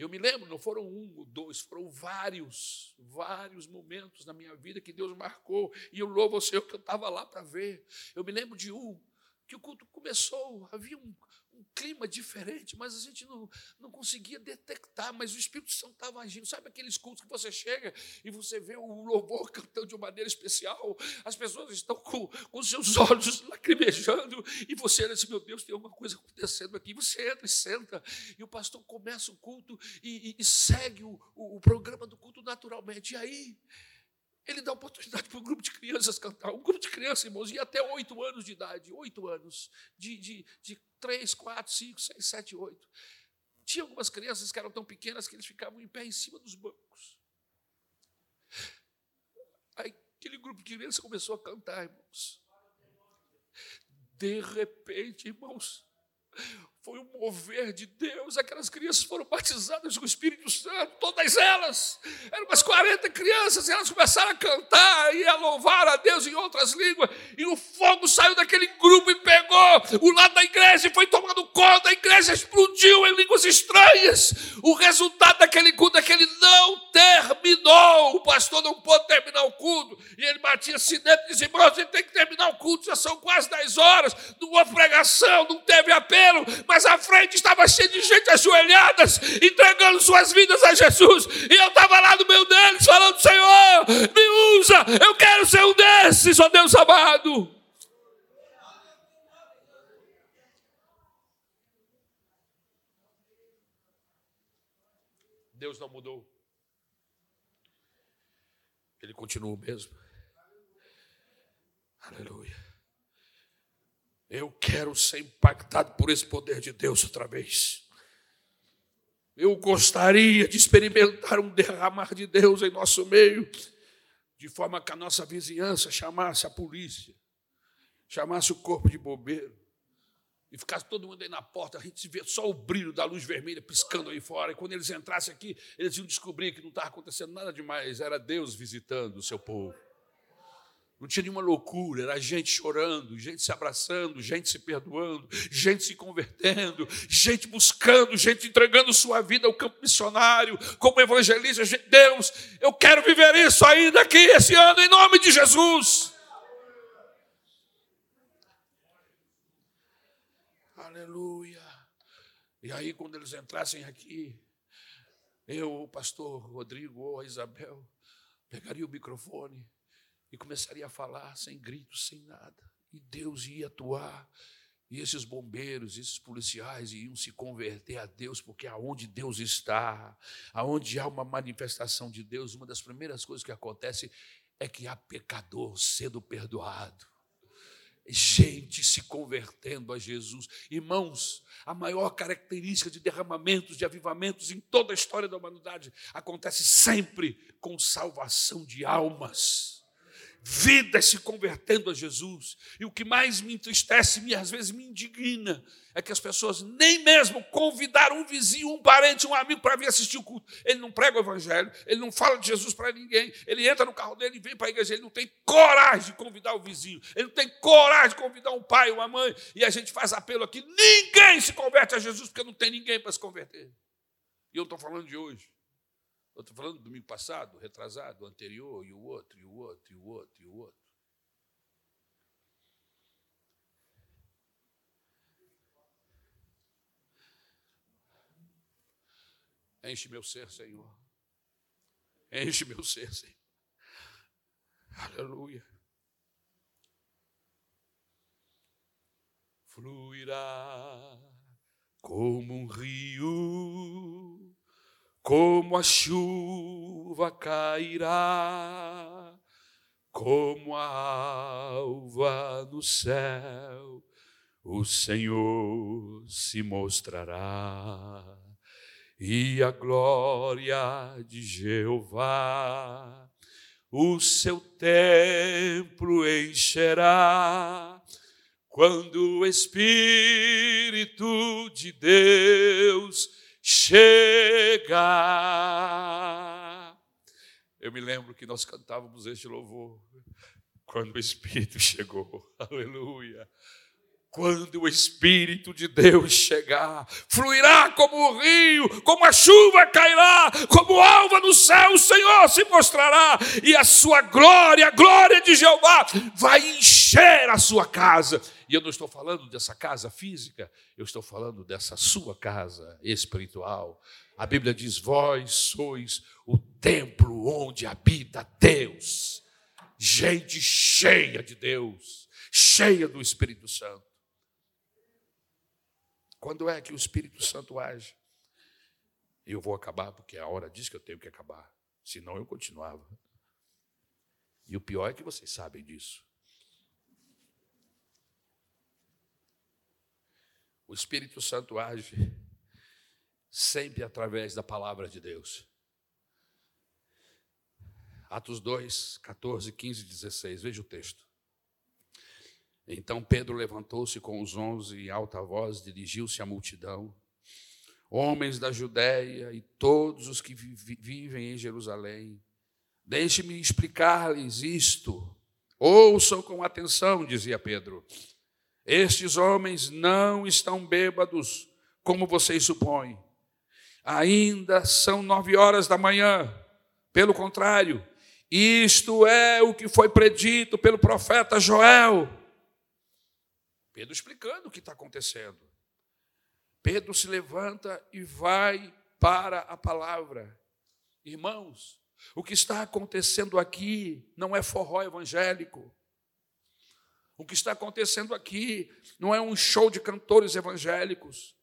Eu me lembro, não foram um ou dois, foram vários, vários momentos na minha vida que Deus marcou, e eu louvo ao Senhor que eu estava lá para ver. Eu me lembro de um, que o culto começou, havia um, um clima diferente, mas a gente não, não conseguia detectar, mas o Espírito Santo estava agindo. Sabe aqueles cultos que você chega e você vê o louvor cantando de uma maneira especial, as pessoas estão com, com seus olhos lacrimejando, e você olha assim, meu Deus, tem alguma coisa acontecendo aqui. Você entra e senta, e o pastor começa o culto e, e, e segue o, o, o programa do culto naturalmente. E aí, ele dá oportunidade para um grupo de crianças cantar. Um grupo de crianças, irmãos, e até oito anos de idade, oito anos, de, de, de três, quatro, cinco, seis, sete, oito. Tinha algumas crianças que eram tão pequenas que eles ficavam em pé em cima dos bancos. Aí aquele grupo de crianças começou a cantar, irmãos. De repente, irmãos, foi um mover de Deus. Aquelas crianças foram batizadas com o Espírito Santo, todas elas. Eram umas 40 crianças, e elas começaram a cantar e a louvar a Deus em outras línguas. E o fogo saiu daquele grupo e pegou o lado da igreja e foi tomando conta. A igreja explodiu em línguas estranhas. O resultado daquele culto é que ele não terminou. O pastor não pôde terminar o culto. E ele batia assim dentro e dizia: Irmão, a gente tem que terminar o culto, já são quase 10 horas. Não houve pregação, não teve apelo mas a frente estava cheia de gente ajoelhadas, entregando suas vidas a Jesus. E eu estava lá no meio deles, falando: Senhor, me usa, eu quero ser um desses, ó Deus amado. Deus não mudou. Ele continua o mesmo. Aleluia. Eu quero ser impactado por esse poder de Deus outra vez. Eu gostaria de experimentar um derramar de Deus em nosso meio, de forma que a nossa vizinhança chamasse a polícia, chamasse o corpo de bombeiro, e ficasse todo mundo aí na porta, a gente vê só o brilho da luz vermelha piscando aí fora. E quando eles entrassem aqui, eles iam descobrir que não estava acontecendo nada demais, era Deus visitando o seu povo. Não tinha nenhuma loucura, era gente chorando, gente se abraçando, gente se perdoando, gente se convertendo, gente buscando, gente entregando sua vida ao campo missionário, como evangelista. Deus, eu quero viver isso ainda aqui esse ano, em nome de Jesus. Aleluia. E aí, quando eles entrassem aqui, eu, o pastor Rodrigo ou a Isabel, pegaria o microfone e começaria a falar sem gritos, sem nada. E Deus ia atuar. E esses bombeiros, esses policiais iam se converter a Deus, porque aonde Deus está, aonde há uma manifestação de Deus, uma das primeiras coisas que acontece é que há pecador sendo perdoado gente se convertendo a Jesus. Irmãos, a maior característica de derramamentos, de avivamentos em toda a história da humanidade acontece sempre com salvação de almas vidas se convertendo a Jesus. E o que mais me entristece e às vezes me indigna é que as pessoas nem mesmo convidaram um vizinho, um parente, um amigo para vir assistir o culto. Ele não prega o evangelho, ele não fala de Jesus para ninguém, ele entra no carro dele e vem para a igreja, ele não tem coragem de convidar o vizinho, ele não tem coragem de convidar um pai, uma mãe, e a gente faz apelo aqui, ninguém se converte a Jesus porque não tem ninguém para se converter. E eu estou falando de hoje. Eu estou falando do domingo passado, retrasado, anterior, e o outro, e o outro, e o outro, e o outro. Enche meu ser, Senhor. Enche meu ser, Senhor. Aleluia. Fluirá como um rio como a chuva cairá, como a alva no céu, o Senhor se mostrará, e a glória de Jeová o seu templo encherá. Quando o Espírito de Deus chega. Eu me lembro que nós cantávamos este louvor quando o Espírito chegou. Aleluia. Quando o Espírito de Deus chegar, fluirá como o rio, como a chuva cairá, como alva no céu, o Senhor se mostrará, e a sua glória, a glória de Jeová, vai encher a sua casa. E eu não estou falando dessa casa física, eu estou falando dessa sua casa espiritual. A Bíblia diz: Vós sois o templo onde habita Deus. Gente cheia de Deus, cheia do Espírito Santo. Quando é que o Espírito Santo age? Eu vou acabar, porque a hora diz que eu tenho que acabar. Senão eu continuava. E o pior é que vocês sabem disso. O Espírito Santo age sempre através da palavra de Deus. Atos 2, 14, 15 e 16. Veja o texto. Então Pedro levantou-se com os onze em alta voz, dirigiu-se à multidão. Homens da Judéia e todos os que vivem em Jerusalém, deixe-me explicar-lhes isto. Ouçam com atenção, dizia Pedro. Estes homens não estão bêbados, como vocês supõem. Ainda são nove horas da manhã. Pelo contrário, isto é o que foi predito pelo profeta Joel. Pedro explicando o que está acontecendo. Pedro se levanta e vai para a palavra. Irmãos, o que está acontecendo aqui não é forró evangélico. O que está acontecendo aqui não é um show de cantores evangélicos.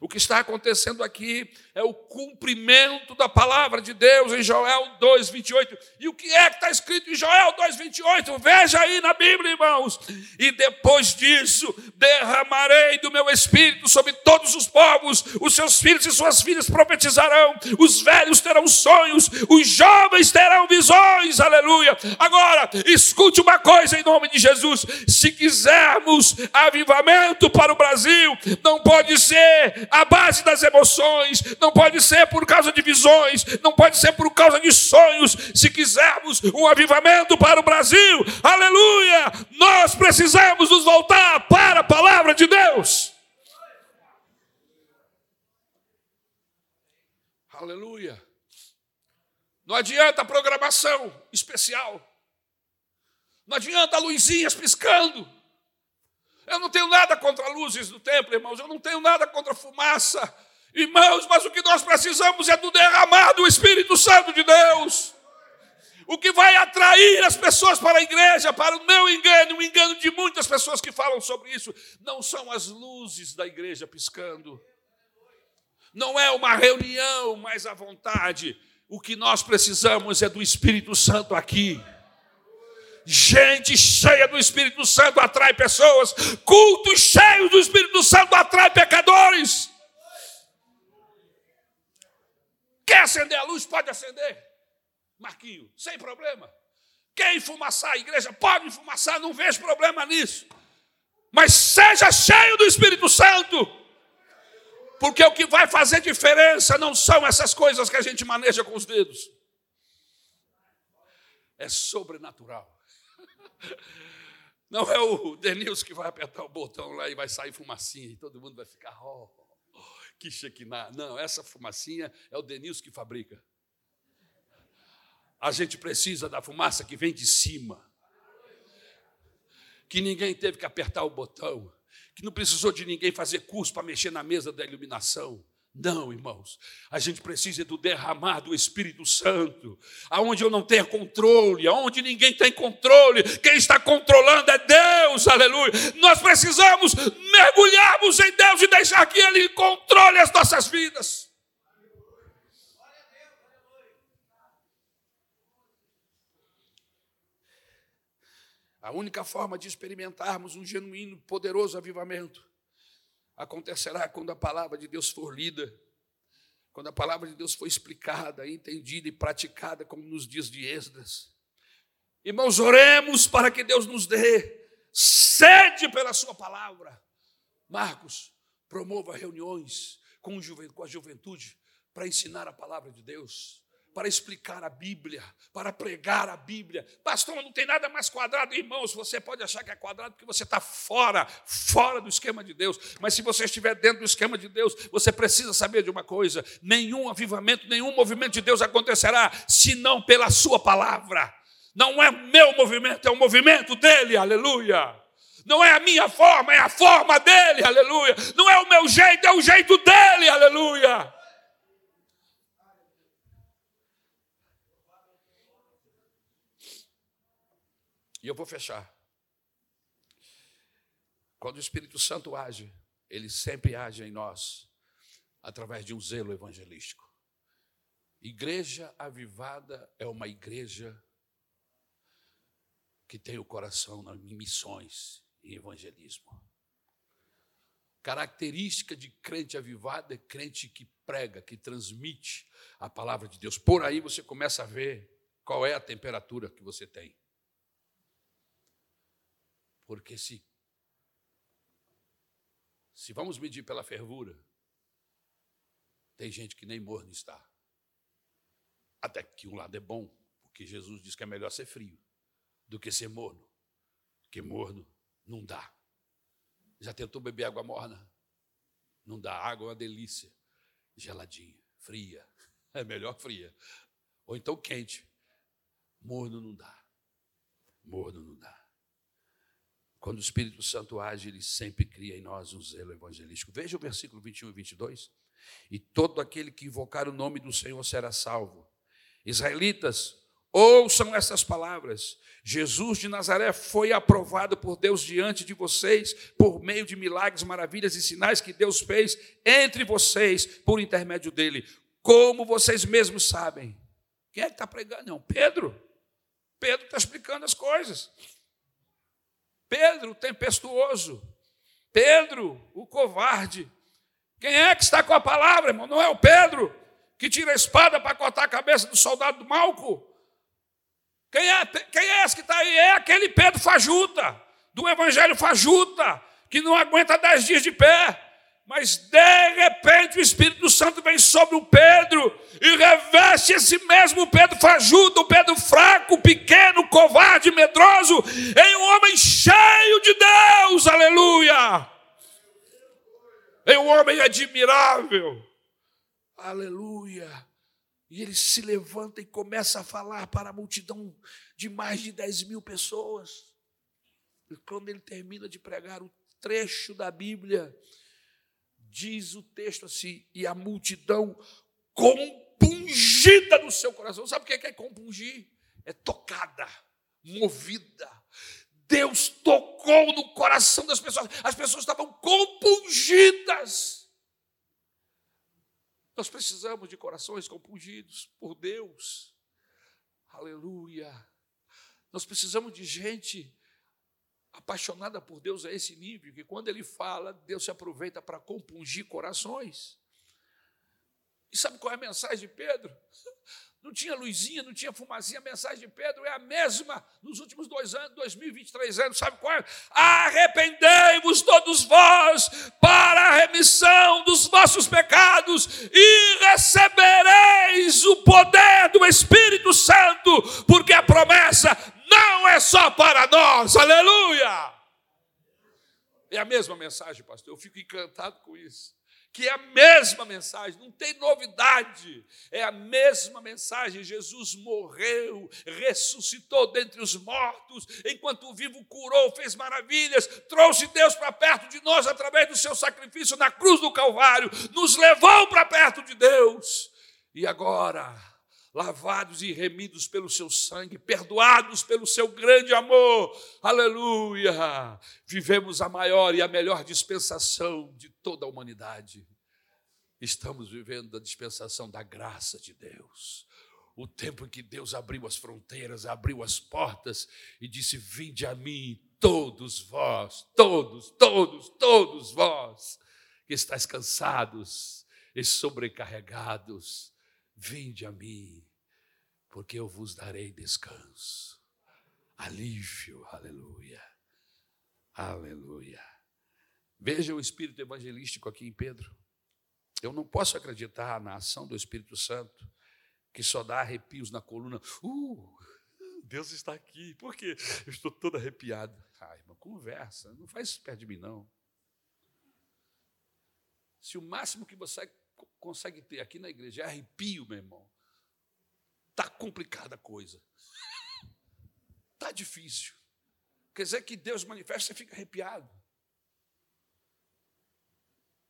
O que está acontecendo aqui é o cumprimento da palavra de Deus em Joel 2,28. E o que é que está escrito em Joel 2,28? Veja aí na Bíblia, irmãos. E depois disso, derramarei do meu espírito sobre todos os povos, os seus filhos e suas filhas profetizarão, os velhos terão sonhos, os jovens terão visões. Aleluia. Agora, escute uma coisa em nome de Jesus: se quisermos avivamento para o Brasil, não pode ser a base das emoções, não pode ser por causa de visões, não pode ser por causa de sonhos. Se quisermos um avivamento para o Brasil, aleluia, nós precisamos nos voltar para a palavra de Deus. Aleluia. Não adianta programação especial. Não adianta luzinhas piscando. Eu não tenho nada contra luzes do templo, irmãos, eu não tenho nada contra fumaça, irmãos, mas o que nós precisamos é do derramar do Espírito Santo de Deus. O que vai atrair as pessoas para a igreja, para o meu engano, o engano de muitas pessoas que falam sobre isso, não são as luzes da igreja piscando. Não é uma reunião mais à vontade. O que nós precisamos é do Espírito Santo aqui. Gente cheia do Espírito Santo atrai pessoas, cultos cheios do Espírito Santo atrai pecadores. Quer acender a luz? Pode acender. Marquinho, sem problema. Quer enfumaçar a igreja? Pode enfumaçar, não vejo problema nisso. Mas seja cheio do Espírito Santo. Porque o que vai fazer diferença não são essas coisas que a gente maneja com os dedos. É sobrenatural. Não é o Denilson que vai apertar o botão lá e vai sair fumacinha e todo mundo vai ficar, oh, que chequiná. Não, essa fumacinha é o Denilson que fabrica. A gente precisa da fumaça que vem de cima. Que ninguém teve que apertar o botão, que não precisou de ninguém fazer curso para mexer na mesa da iluminação não, irmãos, a gente precisa do derramar do Espírito Santo, aonde eu não tenho controle, aonde ninguém tem controle, quem está controlando é Deus, aleluia. Nós precisamos mergulharmos em Deus e deixar que Ele controle as nossas vidas. A única forma de experimentarmos um genuíno, poderoso avivamento acontecerá quando a palavra de Deus for lida, quando a palavra de Deus for explicada, entendida e praticada, como nos dias de Esdras. Irmãos, oremos para que Deus nos dê sede pela Sua palavra. Marcos, promova reuniões com a juventude para ensinar a palavra de Deus para explicar a Bíblia, para pregar a Bíblia. Pastor, não tem nada mais quadrado, irmãos. Você pode achar que é quadrado porque você está fora, fora do esquema de Deus. Mas se você estiver dentro do esquema de Deus, você precisa saber de uma coisa: nenhum avivamento, nenhum movimento de Deus acontecerá senão pela Sua palavra. Não é meu movimento, é o movimento dele, aleluia. Não é a minha forma, é a forma dele, aleluia. Não é o meu jeito, é o jeito dele, aleluia. E eu vou fechar. Quando o Espírito Santo age, ele sempre age em nós através de um zelo evangelístico. Igreja avivada é uma igreja que tem o coração em missões e evangelismo. Característica de crente avivado é crente que prega, que transmite a palavra de Deus. Por aí você começa a ver qual é a temperatura que você tem. Porque se se vamos medir pela fervura, tem gente que nem morno está. Até que um lado é bom, porque Jesus diz que é melhor ser frio do que ser morno. Porque morno não dá. Já tentou beber água morna? Não dá. Água é uma delícia. Geladinha, fria. É melhor fria. Ou então quente. Morno não dá. Morno não dá. Quando o Espírito Santo age, ele sempre cria em nós um zelo evangelístico. Veja o versículo 21 e 22. E todo aquele que invocar o nome do Senhor será salvo. Israelitas, ouçam essas palavras. Jesus de Nazaré foi aprovado por Deus diante de vocês, por meio de milagres, maravilhas e sinais que Deus fez entre vocês, por intermédio dele. Como vocês mesmos sabem. Quem é que está pregando? Não, Pedro. Pedro está explicando as coisas. Pedro, o tempestuoso. Pedro, o covarde. Quem é que está com a palavra, irmão? Não é o Pedro que tira a espada para cortar a cabeça do soldado do Malco? Quem é, quem é esse que está aí? É aquele Pedro fajuta, do Evangelho fajuta, que não aguenta dez dias de pé. Mas de repente o Espírito Santo vem sobre o Pedro e reveste esse mesmo Pedro fajuto, o Pedro fraco, pequeno, covarde, medroso, em um homem cheio de Deus, aleluia! Em um homem admirável, aleluia! E ele se levanta e começa a falar para a multidão de mais de 10 mil pessoas. E quando ele termina de pregar o trecho da Bíblia, diz o texto assim, e a multidão compungida no seu coração. Sabe o que é, é compungir? é tocada, movida. Deus tocou no coração das pessoas, as pessoas estavam compungidas. Nós precisamos de corações compungidos por Deus. Aleluia. Nós precisamos de gente apaixonada por Deus a esse nível, que quando Ele fala, Deus se aproveita para compungir corações. E sabe qual é a mensagem de Pedro? Não tinha luzinha, não tinha fumacinha. A mensagem de Pedro é a mesma nos últimos dois anos, 2023 anos. Sabe qual é? Arrependei-vos todos vós para a remissão dos vossos pecados e recebereis o poder do Espírito Santo, porque a promessa não é só para nós. Aleluia! É a mesma mensagem, pastor. Eu fico encantado com isso que é a mesma mensagem, não tem novidade, é a mesma mensagem. Jesus morreu, ressuscitou dentre os mortos, enquanto vivo curou, fez maravilhas, trouxe Deus para perto de nós através do seu sacrifício na cruz do Calvário, nos levou para perto de Deus. E agora, lavados e remidos pelo seu sangue, perdoados pelo seu grande amor, aleluia! Vivemos a maior e a melhor dispensação de toda a humanidade. Estamos vivendo a dispensação da graça de Deus. O tempo em que Deus abriu as fronteiras, abriu as portas e disse: Vinde a mim, todos vós, todos, todos, todos vós, que estáis cansados e sobrecarregados, vinde a mim porque eu vos darei descanso, alívio, aleluia, aleluia. Veja o espírito evangelístico aqui em Pedro. Eu não posso acreditar na ação do Espírito Santo que só dá arrepios na coluna. Uh, Deus está aqui. Por quê? Eu estou todo arrepiado. Ai, irmão, conversa. Não faz isso perto de mim, não. Se o máximo que você consegue ter aqui na igreja é arrepio, meu irmão, Está complicada a coisa. Está difícil. Quer dizer que Deus manifesta, você fica arrepiado.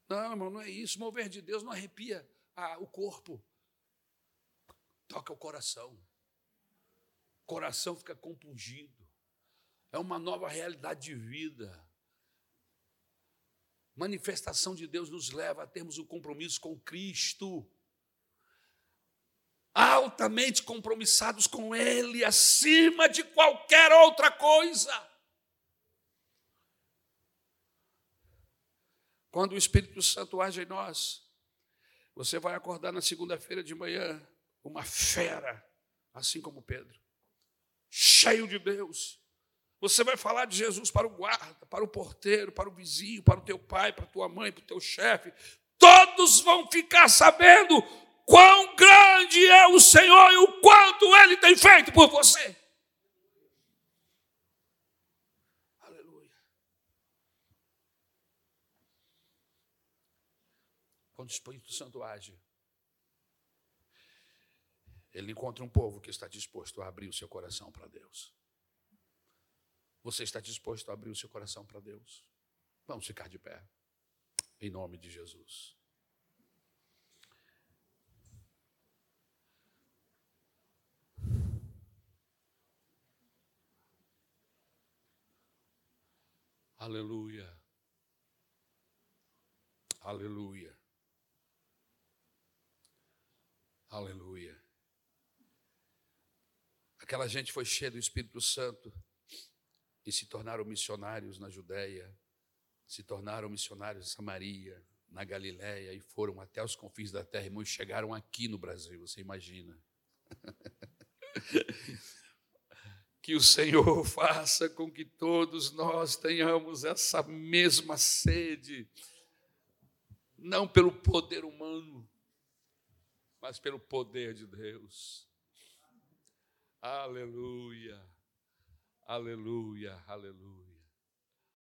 Não, irmão, não é isso. Mover de Deus não arrepia ah, o corpo. Toca o coração. O coração fica compungido. É uma nova realidade de vida. Manifestação de Deus nos leva a termos um compromisso com Cristo altamente compromissados com Ele, acima de qualquer outra coisa. Quando o Espírito Santo age em nós, você vai acordar na segunda-feira de manhã uma fera, assim como Pedro, cheio de Deus. Você vai falar de Jesus para o guarda, para o porteiro, para o vizinho, para o teu pai, para a tua mãe, para o teu chefe. Todos vão ficar sabendo quão grande é o Senhor e o quanto Ele tem feito por você. Aleluia. Quando o Espírito Santo age, ele encontra um povo que está disposto a abrir o seu coração para Deus. Você está disposto a abrir o seu coração para Deus? Vamos ficar de pé. Em nome de Jesus. Aleluia. Aleluia. Aleluia. Aquela gente foi cheia do Espírito Santo e se tornaram missionários na Judéia, se tornaram missionários em Samaria, na Galiléia e foram até os confins da terra, irmãos, chegaram aqui no Brasil, você imagina. Que o Senhor faça com que todos nós tenhamos essa mesma sede, não pelo poder humano, mas pelo poder de Deus. Aleluia, aleluia, aleluia.